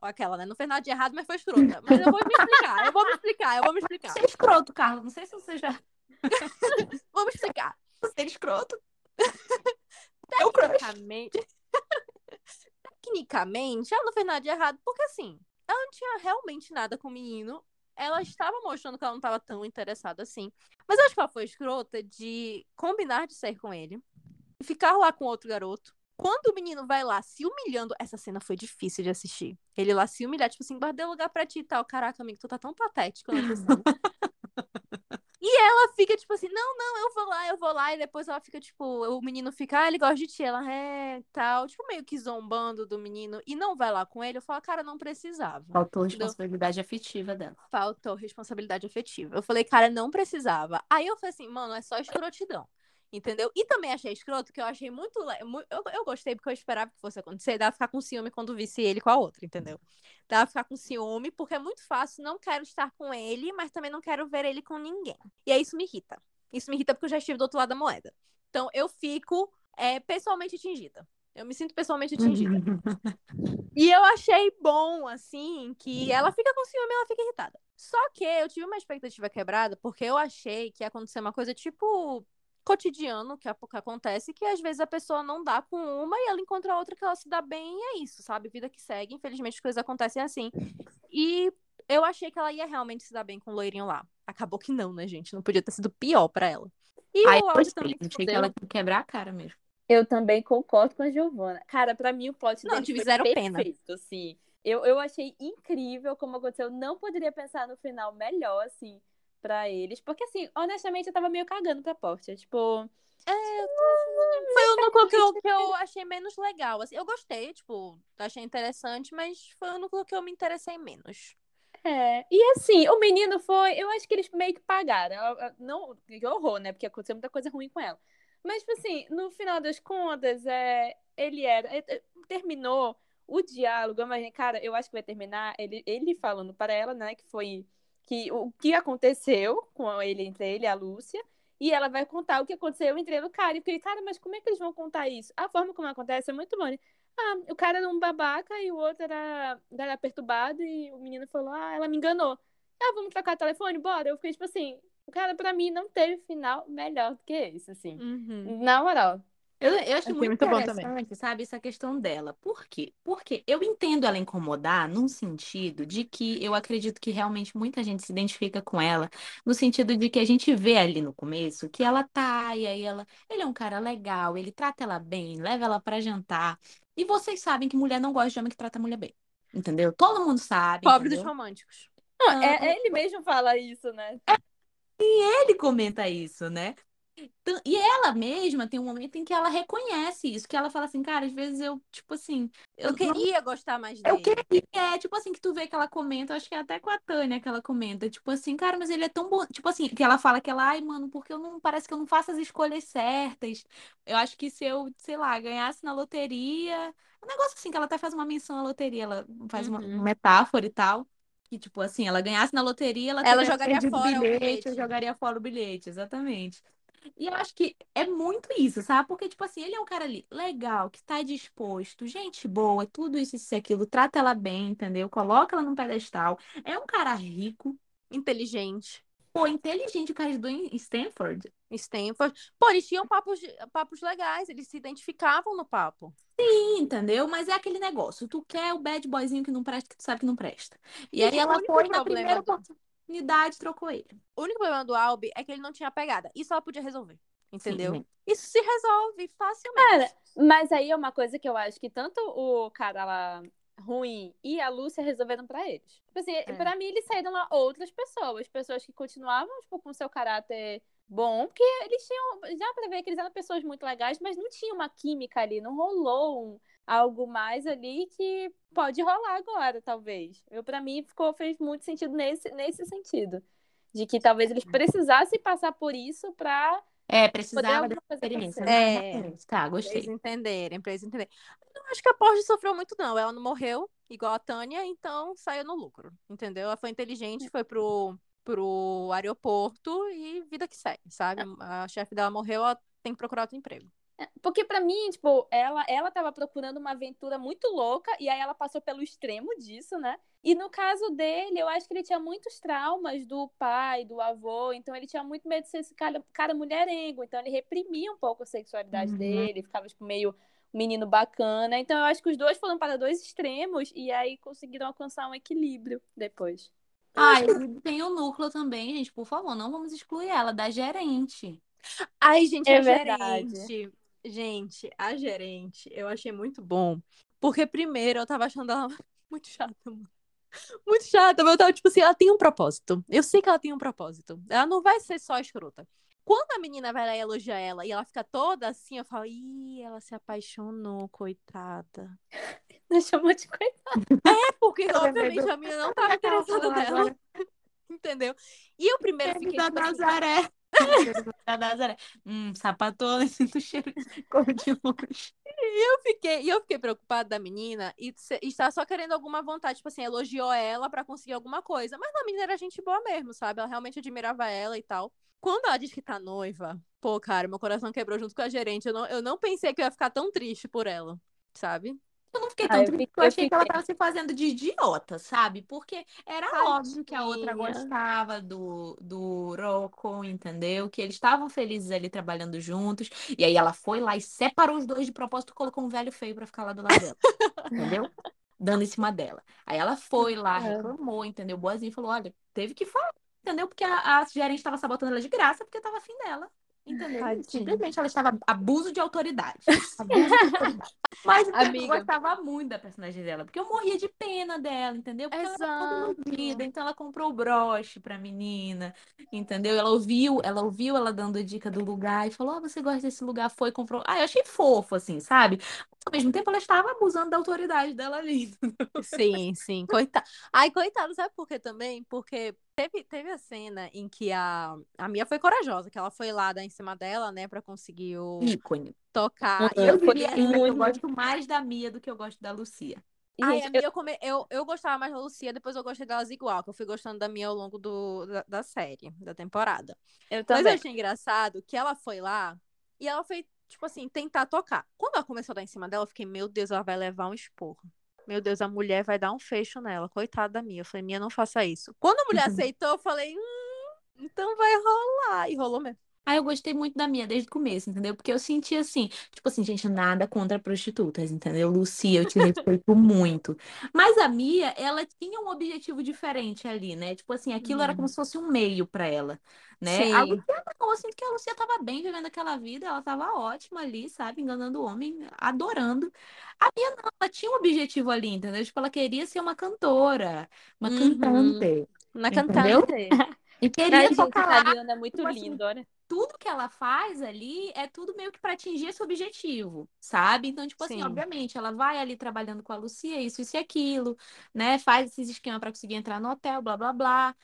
Speaker 1: Aquela, né? Não fez nada de errado, mas foi escrota. Mas eu vou me explicar, eu vou me explicar, eu vou me explicar.
Speaker 3: Você é escroto, Carlos. Não sei se você já. (laughs)
Speaker 1: Vamos explicar.
Speaker 3: Você é escroto. (laughs)
Speaker 1: É Tecnicamente. Tecnicamente, ela não fez nada de errado, porque assim, ela não tinha realmente nada com o menino. Ela estava mostrando que ela não estava tão interessada assim. Mas eu acho que ela foi escrota de combinar de sair com ele. E ficar lá com outro garoto. Quando o menino vai lá se humilhando, essa cena foi difícil de assistir. Ele lá se humilhar, tipo assim, guardei lugar pra ti e tal. Caraca, amigo, tu tá tão patético cena. (laughs) E ela fica, tipo assim, não, não, eu vou lá, eu vou lá. E depois ela fica, tipo, o menino fica, ah, ele gosta de ti. Ela, é, tal. Tipo, meio que zombando do menino. E não vai lá com ele. Eu falo, cara, não precisava.
Speaker 3: Faltou responsabilidade afetiva dela.
Speaker 1: Faltou responsabilidade afetiva. Eu falei, cara, não precisava. Aí eu falei assim, mano, é só escrotidão. Entendeu? E também achei escroto, que eu achei muito. Eu, eu gostei porque eu esperava que fosse acontecer. Dava ficar com ciúme quando visse ele com a outra, entendeu? Dava ficar com ciúme, porque é muito fácil. Não quero estar com ele, mas também não quero ver ele com ninguém. E aí isso me irrita. Isso me irrita porque eu já estive do outro lado da moeda. Então eu fico é, pessoalmente atingida. Eu me sinto pessoalmente atingida. (laughs) e eu achei bom, assim, que ela fica com ciúme e ela fica irritada. Só que eu tive uma expectativa quebrada, porque eu achei que ia acontecer uma coisa tipo cotidiano que, que acontece, que às vezes a pessoa não dá com uma e ela encontra outra que ela se dá bem e é isso, sabe? Vida que segue, infelizmente as coisas acontecem assim. E eu achei que ela ia realmente se dar bem com o loirinho lá. Acabou que não, né, gente? Não podia ter sido pior para ela.
Speaker 3: E Ai, o áudio também achei que ela ia quebrar a cara mesmo.
Speaker 2: Eu também concordo com a Giovana. Cara, para mim o plot
Speaker 1: não zero
Speaker 2: perfeito,
Speaker 1: pena.
Speaker 2: assim. Eu, eu achei incrível como aconteceu. Não poderia pensar no final melhor, assim para eles. Porque, assim, honestamente, eu tava meio cagando pra Porsche. Tipo.
Speaker 1: É, foi o núcleo que eu, que eu achei menos legal. Assim, eu gostei, tipo, achei interessante, mas foi o núcleo que eu me interessei menos.
Speaker 2: É, e assim, o menino foi. Eu acho que eles meio que pagaram. Não, que horror, né? Porque aconteceu muita coisa ruim com ela. Mas, tipo assim, no final das contas, é, ele era. É, é, terminou o diálogo, mas, cara, eu acho que vai terminar ele, ele falando para ela, né, que foi que o que aconteceu com ele entre ele e a Lúcia, e ela vai contar o que aconteceu entre ele e o cara. E eu fiquei, cara, mas como é que eles vão contar isso? A forma como acontece é muito boa. Ah, o cara era um babaca e o outro era, era perturbado e o menino falou, ah, ela me enganou. Ah, vamos trocar telefone? Bora. Eu fiquei, tipo assim, o cara, pra mim, não teve final melhor do que esse, assim.
Speaker 1: Uhum.
Speaker 2: Na moral.
Speaker 3: Eu, eu acho muito, muito bom também. sabe, essa questão dela. Por quê? Porque eu entendo ela incomodar num sentido de que eu acredito que realmente muita gente se identifica com ela, no sentido de que a gente vê ali no começo que ela tá, e aí ela, ele é um cara legal, ele trata ela bem, leva ela para jantar. E vocês sabem que mulher não gosta de homem que trata a mulher bem. Entendeu? Todo mundo sabe.
Speaker 1: Pobre
Speaker 3: entendeu?
Speaker 1: dos românticos.
Speaker 2: Não, é, é, ele mesmo fala isso, né? É,
Speaker 3: e ele comenta isso, né? Então, e ela mesma tem um momento em que ela reconhece isso, que ela fala assim, cara, às vezes eu, tipo assim.
Speaker 1: Eu, eu queria não... gostar mais
Speaker 3: dele. Eu queria, é, tipo assim, que tu vê que ela comenta, acho que é até com a Tânia que ela comenta, tipo assim, cara, mas ele é tão bom. Tipo assim, que ela fala que ela, ai, mano, porque eu não. Parece que eu não faço as escolhas certas. Eu acho que se eu, sei lá, ganhasse na loteria. Um negócio assim, que ela até faz uma menção à loteria, ela faz uhum. uma metáfora e tal. Que, tipo assim, ela ganhasse na loteria, ela,
Speaker 1: ela jogaria fora
Speaker 3: bilhete,
Speaker 1: o bilhete.
Speaker 3: Eu jogaria fora o bilhete, exatamente. E eu acho que é muito isso, sabe? Porque, tipo assim, ele é um cara ali legal, que tá disposto, gente boa, tudo isso, isso e aquilo, trata ela bem, entendeu? Coloca ela num pedestal. É um cara rico.
Speaker 1: Inteligente.
Speaker 3: Pô, inteligente, o cara estudou em Stanford.
Speaker 1: Stanford. Pô, eles tinham papos, papos legais, eles se identificavam no papo.
Speaker 3: Sim, entendeu? Mas é aquele negócio. Tu quer o bad boyzinho que não presta, que tu sabe que não presta. E, e aí ela foi na primeira do unidade trocou ele.
Speaker 1: O único problema do Albi é que ele não tinha pegada. Isso ela podia resolver. Entendeu? Sim, Isso se resolve facilmente.
Speaker 2: Cara, mas aí é uma coisa que eu acho que tanto o cara lá ruim e a Lúcia resolveram para eles. Tipo assim, é. pra mim eles saíram lá outras pessoas, pessoas que continuavam, tipo, com seu caráter bom, porque eles tinham, já pra ver que eles eram pessoas muito legais, mas não tinha uma química ali, não rolou um, algo mais ali que pode rolar agora, talvez. Eu para mim ficou fez muito sentido nesse nesse sentido, de que talvez eles precisassem passar por isso para
Speaker 3: É, precisava
Speaker 2: coisa
Speaker 3: experiência. né?
Speaker 1: É.
Speaker 3: Tá,
Speaker 1: Pra eles
Speaker 3: gostei.
Speaker 1: entenderem, pra eles entenderem. Eu não acho que a Porsche sofreu muito, não. Ela não morreu, igual a Tânia, então saiu no lucro, entendeu? Ela foi inteligente, foi pro, pro aeroporto e vida que segue, sabe? A chefe dela morreu, ela tem que procurar outro emprego.
Speaker 2: Porque pra mim, tipo, ela, ela tava procurando uma aventura muito louca e aí ela passou pelo extremo disso, né? E no caso dele, eu acho que ele tinha muitos traumas do pai, do avô, então ele tinha muito medo de ser esse cara, cara mulherengo, então ele reprimia um pouco a sexualidade
Speaker 3: Uhum.
Speaker 2: dele, ficava tipo meio menino bacana. Então eu acho que os dois foram para dois extremos e aí conseguiram alcançar um equilíbrio depois.
Speaker 3: Ah, e tem o núcleo também, gente. Por favor, não vamos excluir ela, da gerente.
Speaker 1: Ai, gente,
Speaker 2: É
Speaker 1: a
Speaker 2: verdade.
Speaker 1: gerente. Gente, a gerente, eu achei muito bom. Porque primeiro eu tava achando ela (laughs) muito chata, mano. Muito chata, mas eu tava tipo assim, ela tem um propósito. Eu sei que ela tem um propósito. Ela não vai ser só escrota. Quando a menina vai lá e elogia ela e ela fica toda assim, eu falo, ih, ela se apaixonou, coitada. (laughs)
Speaker 2: Chamou de coisa.
Speaker 1: É porque,
Speaker 3: Eu
Speaker 1: obviamente,
Speaker 3: do-
Speaker 1: a menina não tava (laughs) interessada nela. Entendeu? E eu primeiro
Speaker 3: Teve
Speaker 1: fiquei, tipo assim,
Speaker 3: Nazaré. Da Nazaré. Hum, sapatona, (laughs) sinto o cheiro de (laughs) de longe.
Speaker 1: eu fiquei, e eu fiquei preocupada da menina e, e estar só querendo alguma vontade, tipo assim, elogiou ela pra conseguir alguma coisa. Mas a menina era gente boa mesmo, sabe? Ela realmente admirava ela e tal. Quando ela diz que tá noiva, pô, cara, meu coração quebrou junto com a gerente. Eu não, eu não pensei que eu ia ficar tão triste por ela, sabe?
Speaker 3: Eu não fiquei
Speaker 2: Ah,
Speaker 3: tão
Speaker 2: eu
Speaker 3: triste, eu
Speaker 2: eu
Speaker 3: achei que ela tava se fazendo de idiota, sabe? Porque era óbvio que a outra gostava do, do Rocco, entendeu? Que eles estavam felizes ali trabalhando juntos. E aí ela foi lá e separou os dois de propósito e colocou um velho feio pra ficar lá do lado dela. entendeu? Dando em cima dela. Aí ela foi lá, (laughs)
Speaker 2: É.
Speaker 3: reclamou, entendeu? Boazinha falou: olha, teve que falar, entendeu? Porque a, a gerente estava sabotando ela de graça porque tava afim dela. Entendeu?
Speaker 1: Tadinha.
Speaker 3: Simplesmente ela estava abuso de autoridade. Abuso de autoridade. (laughs) Mas eu
Speaker 1: Amiga.
Speaker 3: gostava muito da personagem dela, porque eu morria de pena dela, entendeu? Porque ela era toda
Speaker 1: Exato.
Speaker 3: iludida, então ela comprou o broche pra menina, entendeu? Ela ouviu, ela ouviu ela dando dica do lugar e falou: "Ah, você gosta desse lugar?" Foi, comprou. Ah, eu achei fofo assim, sabe? Mas, ao mesmo tempo ela estava abusando da autoridade dela ali. (laughs)
Speaker 1: Sim, sim, coitado. Ai, coitado, sabe por quê também? Porque teve, teve a cena em que a, a Mia foi corajosa, que ela foi lá dar em cima dela, né, pra conseguir o
Speaker 3: Ícone.
Speaker 1: tocar. E
Speaker 3: Eu
Speaker 1: eu
Speaker 3: diria eu gosto mais da Mia do que eu gosto da Lucia.
Speaker 1: Ai,
Speaker 2: Gente,
Speaker 1: a Mia, eu, come... eu, eu gostava mais da Lucia, depois eu gostei delas igual, que eu fui gostando da Mia ao longo do, da, da série, da temporada.
Speaker 2: eu, eu
Speaker 1: Mas eu
Speaker 2: também.
Speaker 1: achei engraçado que ela foi lá e ela foi, tipo assim, tentar tocar. Quando ela começou a dar em cima dela, eu fiquei, meu Deus, ela vai levar um esporro. Meu Deus, a mulher vai dar um fecho nela. Coitada da Mia. Eu falei, Mia, não faça isso. Quando a mulher (laughs) aceitou, eu falei, hum, então vai rolar. E rolou mesmo.
Speaker 3: Ah, eu gostei muito da Mia desde o começo, entendeu? Porque eu senti assim, tipo assim, gente, nada contra prostitutas, entendeu? Lucia, eu te respeito muito. Mas a Mia, ela tinha um objetivo diferente ali, né? Tipo assim, aquilo era como se fosse um meio pra ela, né? A
Speaker 1: Sim.
Speaker 3: Lucia não, eu sinto que a Lucia tava bem vivendo aquela vida, ela tava ótima ali, sabe? Enganando o homem, adorando. A Mia não, ela tinha um objetivo ali, entendeu? Tipo, ela queria ser uma cantora, uma
Speaker 1: Uhum.
Speaker 3: cantante,
Speaker 1: Na
Speaker 3: Entendeu?
Speaker 1: cantante.
Speaker 3: E
Speaker 2: Ai,
Speaker 3: queria
Speaker 2: gente,
Speaker 3: tocar
Speaker 2: italiana é muito
Speaker 3: tipo assim,
Speaker 2: lindo, olha.
Speaker 3: tudo que ela faz ali é tudo meio que para atingir esse objetivo, sabe? Então, tipo assim,
Speaker 1: Sim.
Speaker 3: obviamente, ela vai ali trabalhando com a Lucia, isso, isso e aquilo, né? Faz esses esquemas para conseguir entrar no hotel, blá, blá, blá.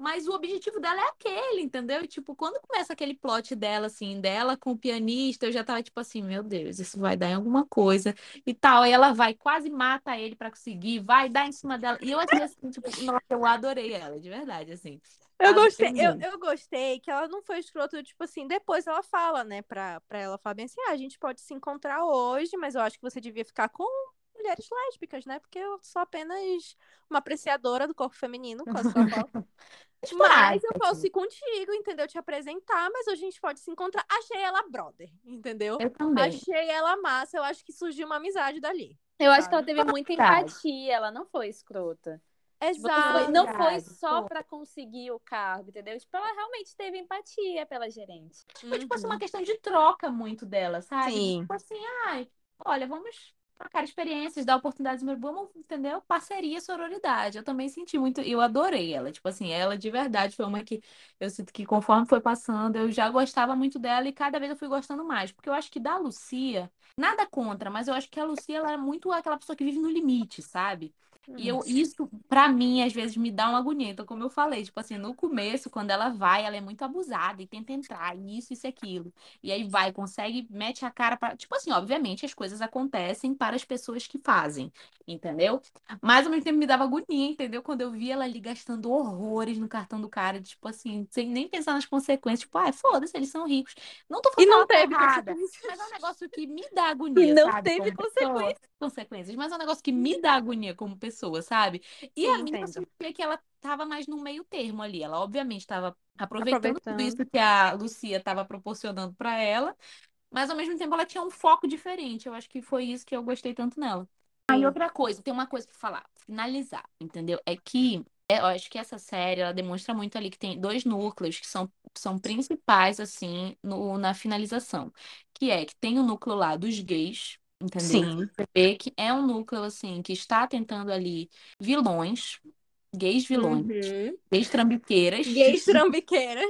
Speaker 3: Mas o objetivo dela é aquele, entendeu? E, tipo, quando começa aquele plot dela, assim, dela com o pianista, eu já tava tipo assim, meu Deus, isso vai dar em alguma coisa e tal. Aí ela vai, quase mata ele para conseguir, vai dar em cima dela. E eu achei assim, tipo, nossa, eu adorei ela, de verdade, assim.
Speaker 1: Eu gostei, eu, eu gostei que ela não foi escrota, tipo assim, depois ela fala, né, pra, pra ela falar bem assim, ah, a gente pode se encontrar hoje, mas eu acho que você devia ficar com mulheres lésbicas, né, porque eu sou apenas uma apreciadora do corpo feminino, quase que ela (laughs) fala. Mas eu posso ir contigo, entendeu? Te apresentar, mas hoje a gente pode se encontrar. Achei ela brother, entendeu?
Speaker 3: Eu também.
Speaker 1: Achei ela massa, eu acho que surgiu uma amizade dali.
Speaker 2: Eu acho que ela teve muita empatia, ela não foi escrota. Tipo, não
Speaker 1: Exato.
Speaker 2: foi, não foi só
Speaker 3: pô.
Speaker 2: pra conseguir o cargo, entendeu? Tipo, ela realmente teve empatia pela gerente.
Speaker 3: Foi, tipo assim,
Speaker 1: Uhum.
Speaker 3: uma questão de troca muito dela, sabe?
Speaker 1: Sim.
Speaker 3: Tipo assim, ai, olha, vamos trocar experiências, dar oportunidades, mas vamos, entendeu? Parceria, sororidade. Eu também senti muito, eu adorei ela. Tipo assim, ela de verdade foi uma que eu sinto que conforme foi passando, eu já gostava muito dela e cada vez eu fui gostando mais. Porque eu acho que da Lucia, nada contra, mas eu acho que a Lucia, ela é muito aquela pessoa que vive no limite, sabe? E eu, isso, pra mim, às vezes me dá uma agonia. Então, como eu falei, tipo assim, no começo, quando ela vai, ela é muito abusada e tenta entrar, e isso, isso e aquilo. E aí vai, consegue, mete a cara para Tipo assim, obviamente, as coisas acontecem para as pessoas que fazem, entendeu? Mas ao mesmo tempo me dava agonia, entendeu? Quando eu via ela ali gastando horrores no cartão do cara, tipo assim, sem nem pensar nas consequências. Tipo, ah, foda-se, eles são ricos. Não tô
Speaker 1: E
Speaker 3: falando
Speaker 1: não
Speaker 3: ela tá
Speaker 1: teve
Speaker 3: errada, mas é um negócio que me dá agonia,
Speaker 2: E não
Speaker 3: sabe?
Speaker 2: teve
Speaker 3: como pessoa.
Speaker 2: consequência.
Speaker 3: Consequências, mas é um negócio que me dá agonia como pessoa, sabe? E
Speaker 1: Sim,
Speaker 3: a
Speaker 1: entendo.
Speaker 3: sentia que ela tava mais no meio termo ali. Ela, obviamente, estava aproveitando tudo
Speaker 1: Aproveitando.
Speaker 3: isso que a Lucia estava proporcionando para ela, mas ao mesmo tempo ela tinha um foco diferente. Eu acho que foi isso que eu gostei tanto nela. Aí, outra coisa, tem uma coisa pra falar, finalizar, entendeu? É que é, eu acho que essa série ela demonstra muito ali que tem dois núcleos que são, são principais, assim, no, na finalização. Que é que tem o núcleo lá dos gays, entendeu?
Speaker 1: Sim.
Speaker 3: Que é um núcleo, assim, que está tentando ali vilões, gays vilões,
Speaker 1: Uhum.
Speaker 3: gays trambiqueiras.
Speaker 1: Gays trambiqueiras.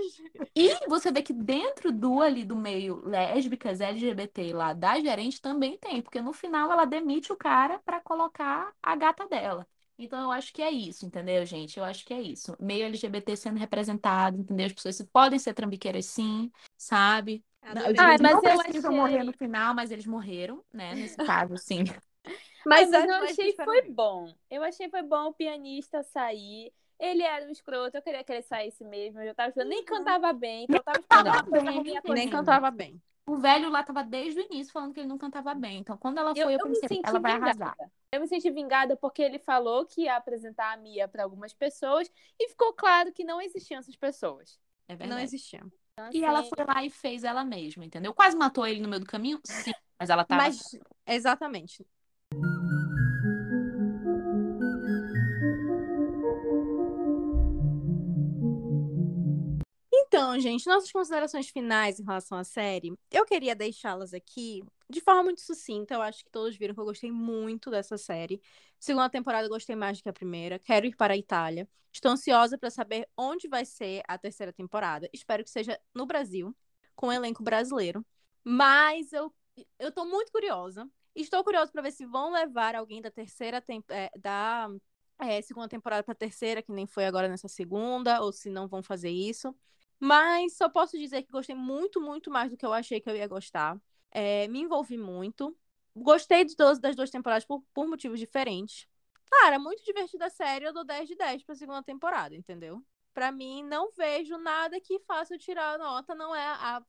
Speaker 3: E você vê que dentro do ali do meio lésbicas, LGBT lá da gerente também tem, porque no final ela demite o cara pra colocar a gata dela. Então eu acho que é isso, entendeu, gente? Eu acho que é isso. Meio LGBT sendo representado, entendeu? As pessoas podem ser trambiqueiras sim, sabe? Não.
Speaker 2: Ah, mas
Speaker 3: não
Speaker 2: eu achei-
Speaker 3: morrer no final, mas eles morreram, né? Nesse caso, sim.
Speaker 2: Mas,
Speaker 1: é-
Speaker 2: eu
Speaker 1: mas
Speaker 2: achei foi bom. Eu achei foi bom o pianista sair. Ele era um escroto, eu queria que ele saísse mesmo. Eu tava esperando, nem cantava bem, então eu tava esperando
Speaker 1: nem
Speaker 2: acontecer.
Speaker 1: cantava bem.
Speaker 3: O velho lá tava desde o início falando que ele não cantava bem. Então, quando ela foi, eu,
Speaker 2: eu
Speaker 3: pensei, ela vai
Speaker 2: vingada.
Speaker 3: arrasar.
Speaker 2: Eu me senti vingada porque ele falou que ia apresentar a Mia para algumas pessoas e ficou claro que não existiam essas pessoas.
Speaker 3: É
Speaker 1: Não
Speaker 3: verdade.
Speaker 1: existia.
Speaker 3: E ela
Speaker 2: Assim,
Speaker 3: foi lá e fez ela mesma, entendeu? Quase matou ele no meio do caminho? Sim. Mas ela tava.
Speaker 1: Mas, exatamente. Então, gente, nossas considerações finais em relação à série, eu queria deixá-las aqui de forma muito sucinta. Eu acho que todos viram que eu gostei muito dessa série. Segunda temporada eu gostei mais do que a primeira. Quero ir para a Itália. Estou ansiosa para saber onde vai ser a terceira temporada. Espero que seja no Brasil, com um elenco brasileiro. Mas eu, eu tô muito curiosa. Estou curiosa para ver se vão levar alguém da terceira é, da é, segunda temporada para terceira, que nem foi agora nessa segunda, ou se não vão fazer isso. Mas só posso dizer que gostei muito, muito mais do que eu achei que eu ia gostar. É, me envolvi muito. Gostei de todas, das duas temporadas por, por motivos diferentes. Cara, muito divertida a série, eu dou 10 de 10 pra segunda temporada, entendeu? Pra mim, não vejo nada que faça eu tirar a nota. Não é a,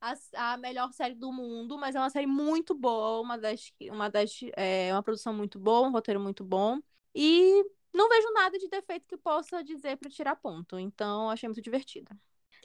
Speaker 1: a, a melhor série do mundo, mas é uma série muito boa, uma das, uma das é, uma produção muito boa, um roteiro muito bom. E não vejo nada de defeito que possa dizer pra tirar ponto. Então, achei muito divertida.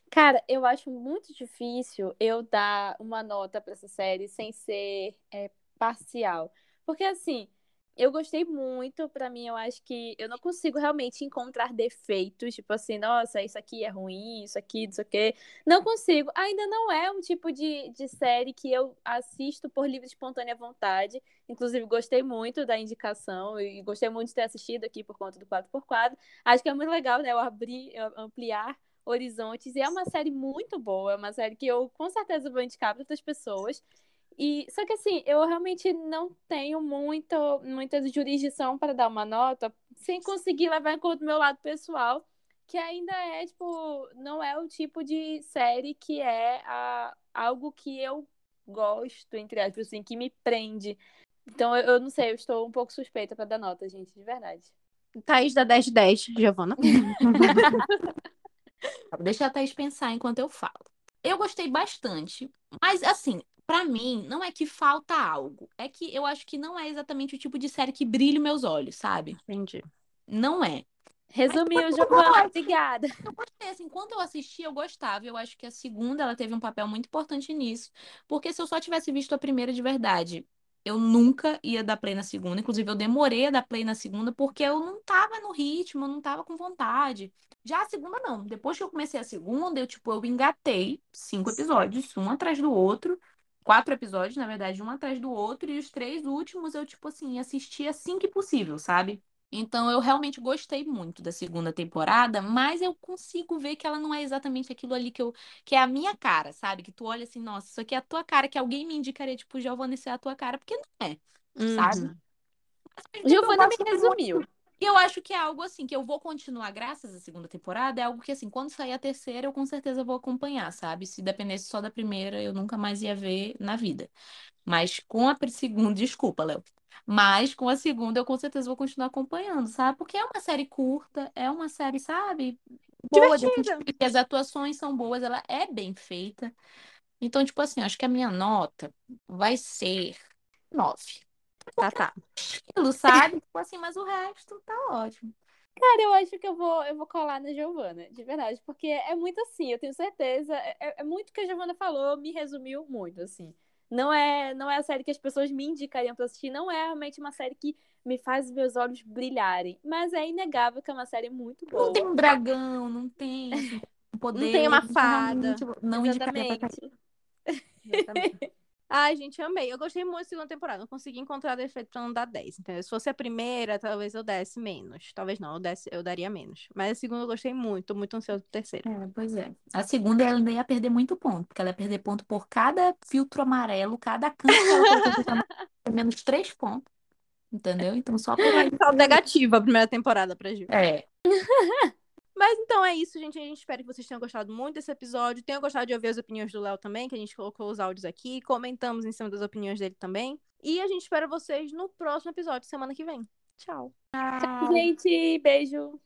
Speaker 2: Cara, eu acho muito difícil eu dar uma nota pra essa série sem ser é, parcial. Porque, assim, eu gostei muito. Pra mim, eu acho que eu não consigo realmente encontrar defeitos. Tipo assim, nossa, isso aqui é ruim, isso aqui, não sei o quê. Não consigo. Ainda não é um tipo de, de série que eu assisto por livre espontânea vontade. Inclusive, gostei muito da indicação e gostei muito de ter assistido aqui por conta do 4x4. Acho que é muito legal, né? Eu abrir, eu ampliar horizontes. E é uma série muito boa, é uma série que eu com certeza vou indicar para outras pessoas. E só que assim, eu realmente não tenho muito, muita jurisdição para dar uma nota sem conseguir levar em conta o meu lado pessoal, que ainda é tipo, não é o tipo de série que é a, algo que eu gosto, entre aspas, assim, que me prende. Então eu, eu não sei, eu estou um pouco suspeita para dar nota, gente, de verdade.
Speaker 1: Thaís da 10 de 10, Giovana. (laughs)
Speaker 3: Deixa a Thaís pensar enquanto eu falo. Eu gostei bastante, mas assim, pra mim, não é que falta algo. É que eu acho que não é exatamente o tipo de série que brilha os meus olhos, sabe?
Speaker 1: Entendi.
Speaker 3: Não é.
Speaker 2: Resumiu, Giovana, obrigada.
Speaker 3: Eu gostei, assim, quando eu assisti, eu gostava. Eu acho que a segunda, ela teve um papel muito importante nisso. Porque se eu só tivesse visto a primeira de verdade, eu nunca ia dar play na segunda. Inclusive, eu demorei a dar play na segunda porque eu não tava no ritmo, eu não tava com vontade. Já a segunda, não. Depois que eu comecei a segunda, eu, tipo, eu engatei cinco episódios, um atrás do outro. Quatro episódios, na verdade, um atrás do outro. E os três últimos, eu, tipo assim, assisti assim que possível, sabe? Então, eu realmente gostei muito da segunda temporada, mas eu consigo ver que ela não é exatamente aquilo ali que eu, que é a minha cara, sabe? Que tu olha assim, nossa, isso aqui é a tua cara, que alguém me indicaria, tipo, Giovanna, isso é a tua cara, porque não é, sabe?
Speaker 1: Uhum.
Speaker 3: Mas, eu
Speaker 2: Giovana me
Speaker 3: gosto muito-
Speaker 2: resumiu.
Speaker 3: E eu acho que é algo assim, que eu vou continuar graças à segunda temporada, é algo que assim, quando sair a terceira, eu com certeza vou acompanhar, sabe? Se dependesse só da primeira, eu nunca mais ia ver na vida. Mas com a segunda, (laughs) desculpa, Léo. Mas com a segunda eu com certeza vou continuar acompanhando, sabe? Porque é uma série curta, é uma série, sabe? Boa, porque as atuações são boas, ela é bem feita. Então, tipo assim, acho que a minha nota vai ser nove.
Speaker 1: Tá, tá.
Speaker 3: Aquilo, sabe? Tipo assim, mas o resto tá ótimo.
Speaker 2: Cara, eu acho que eu vou, eu vou colar na Giovana, de verdade, porque é muito assim, eu tenho certeza, é, é muito o que a Giovana falou, me resumiu muito, assim. Não é, não é a série que as pessoas me indicariam pra assistir, não é realmente uma série que me faz os meus olhos brilharem, mas é inegável que é uma série muito boa.
Speaker 3: Não tem um dragão, não tem (laughs) poder.
Speaker 1: tem uma fada.
Speaker 3: Não indicaria pra
Speaker 2: Exatamente.
Speaker 1: Exatamente. Ai, gente, amei. Eu gostei muito da segunda temporada. Não consegui encontrar defeito pra não dar 10, entendeu? Se fosse a primeira, talvez eu desse menos. Talvez não, eu, desse, eu daria menos. Mas a segunda eu gostei muito. Tô muito ansiosa pro terceiro.
Speaker 3: É, pois é. A segunda ela ainda ia perder muito ponto, porque ela ia perder ponto por cada filtro amarelo, cada canto que ela colocou (laughs) menos três pontos. Entendeu? Então só por aí.
Speaker 1: Saldo negativo a primeira temporada pra Gil.
Speaker 3: É. (laughs)
Speaker 1: Mas então é isso, gente. A gente espera que vocês tenham gostado muito desse episódio. Tenham gostado de ouvir as opiniões do Léo também, que a gente colocou os áudios aqui. Comentamos em cima das opiniões dele também. E a gente espera vocês no próximo episódio, semana que vem. Tchau.
Speaker 2: Gente, beijo.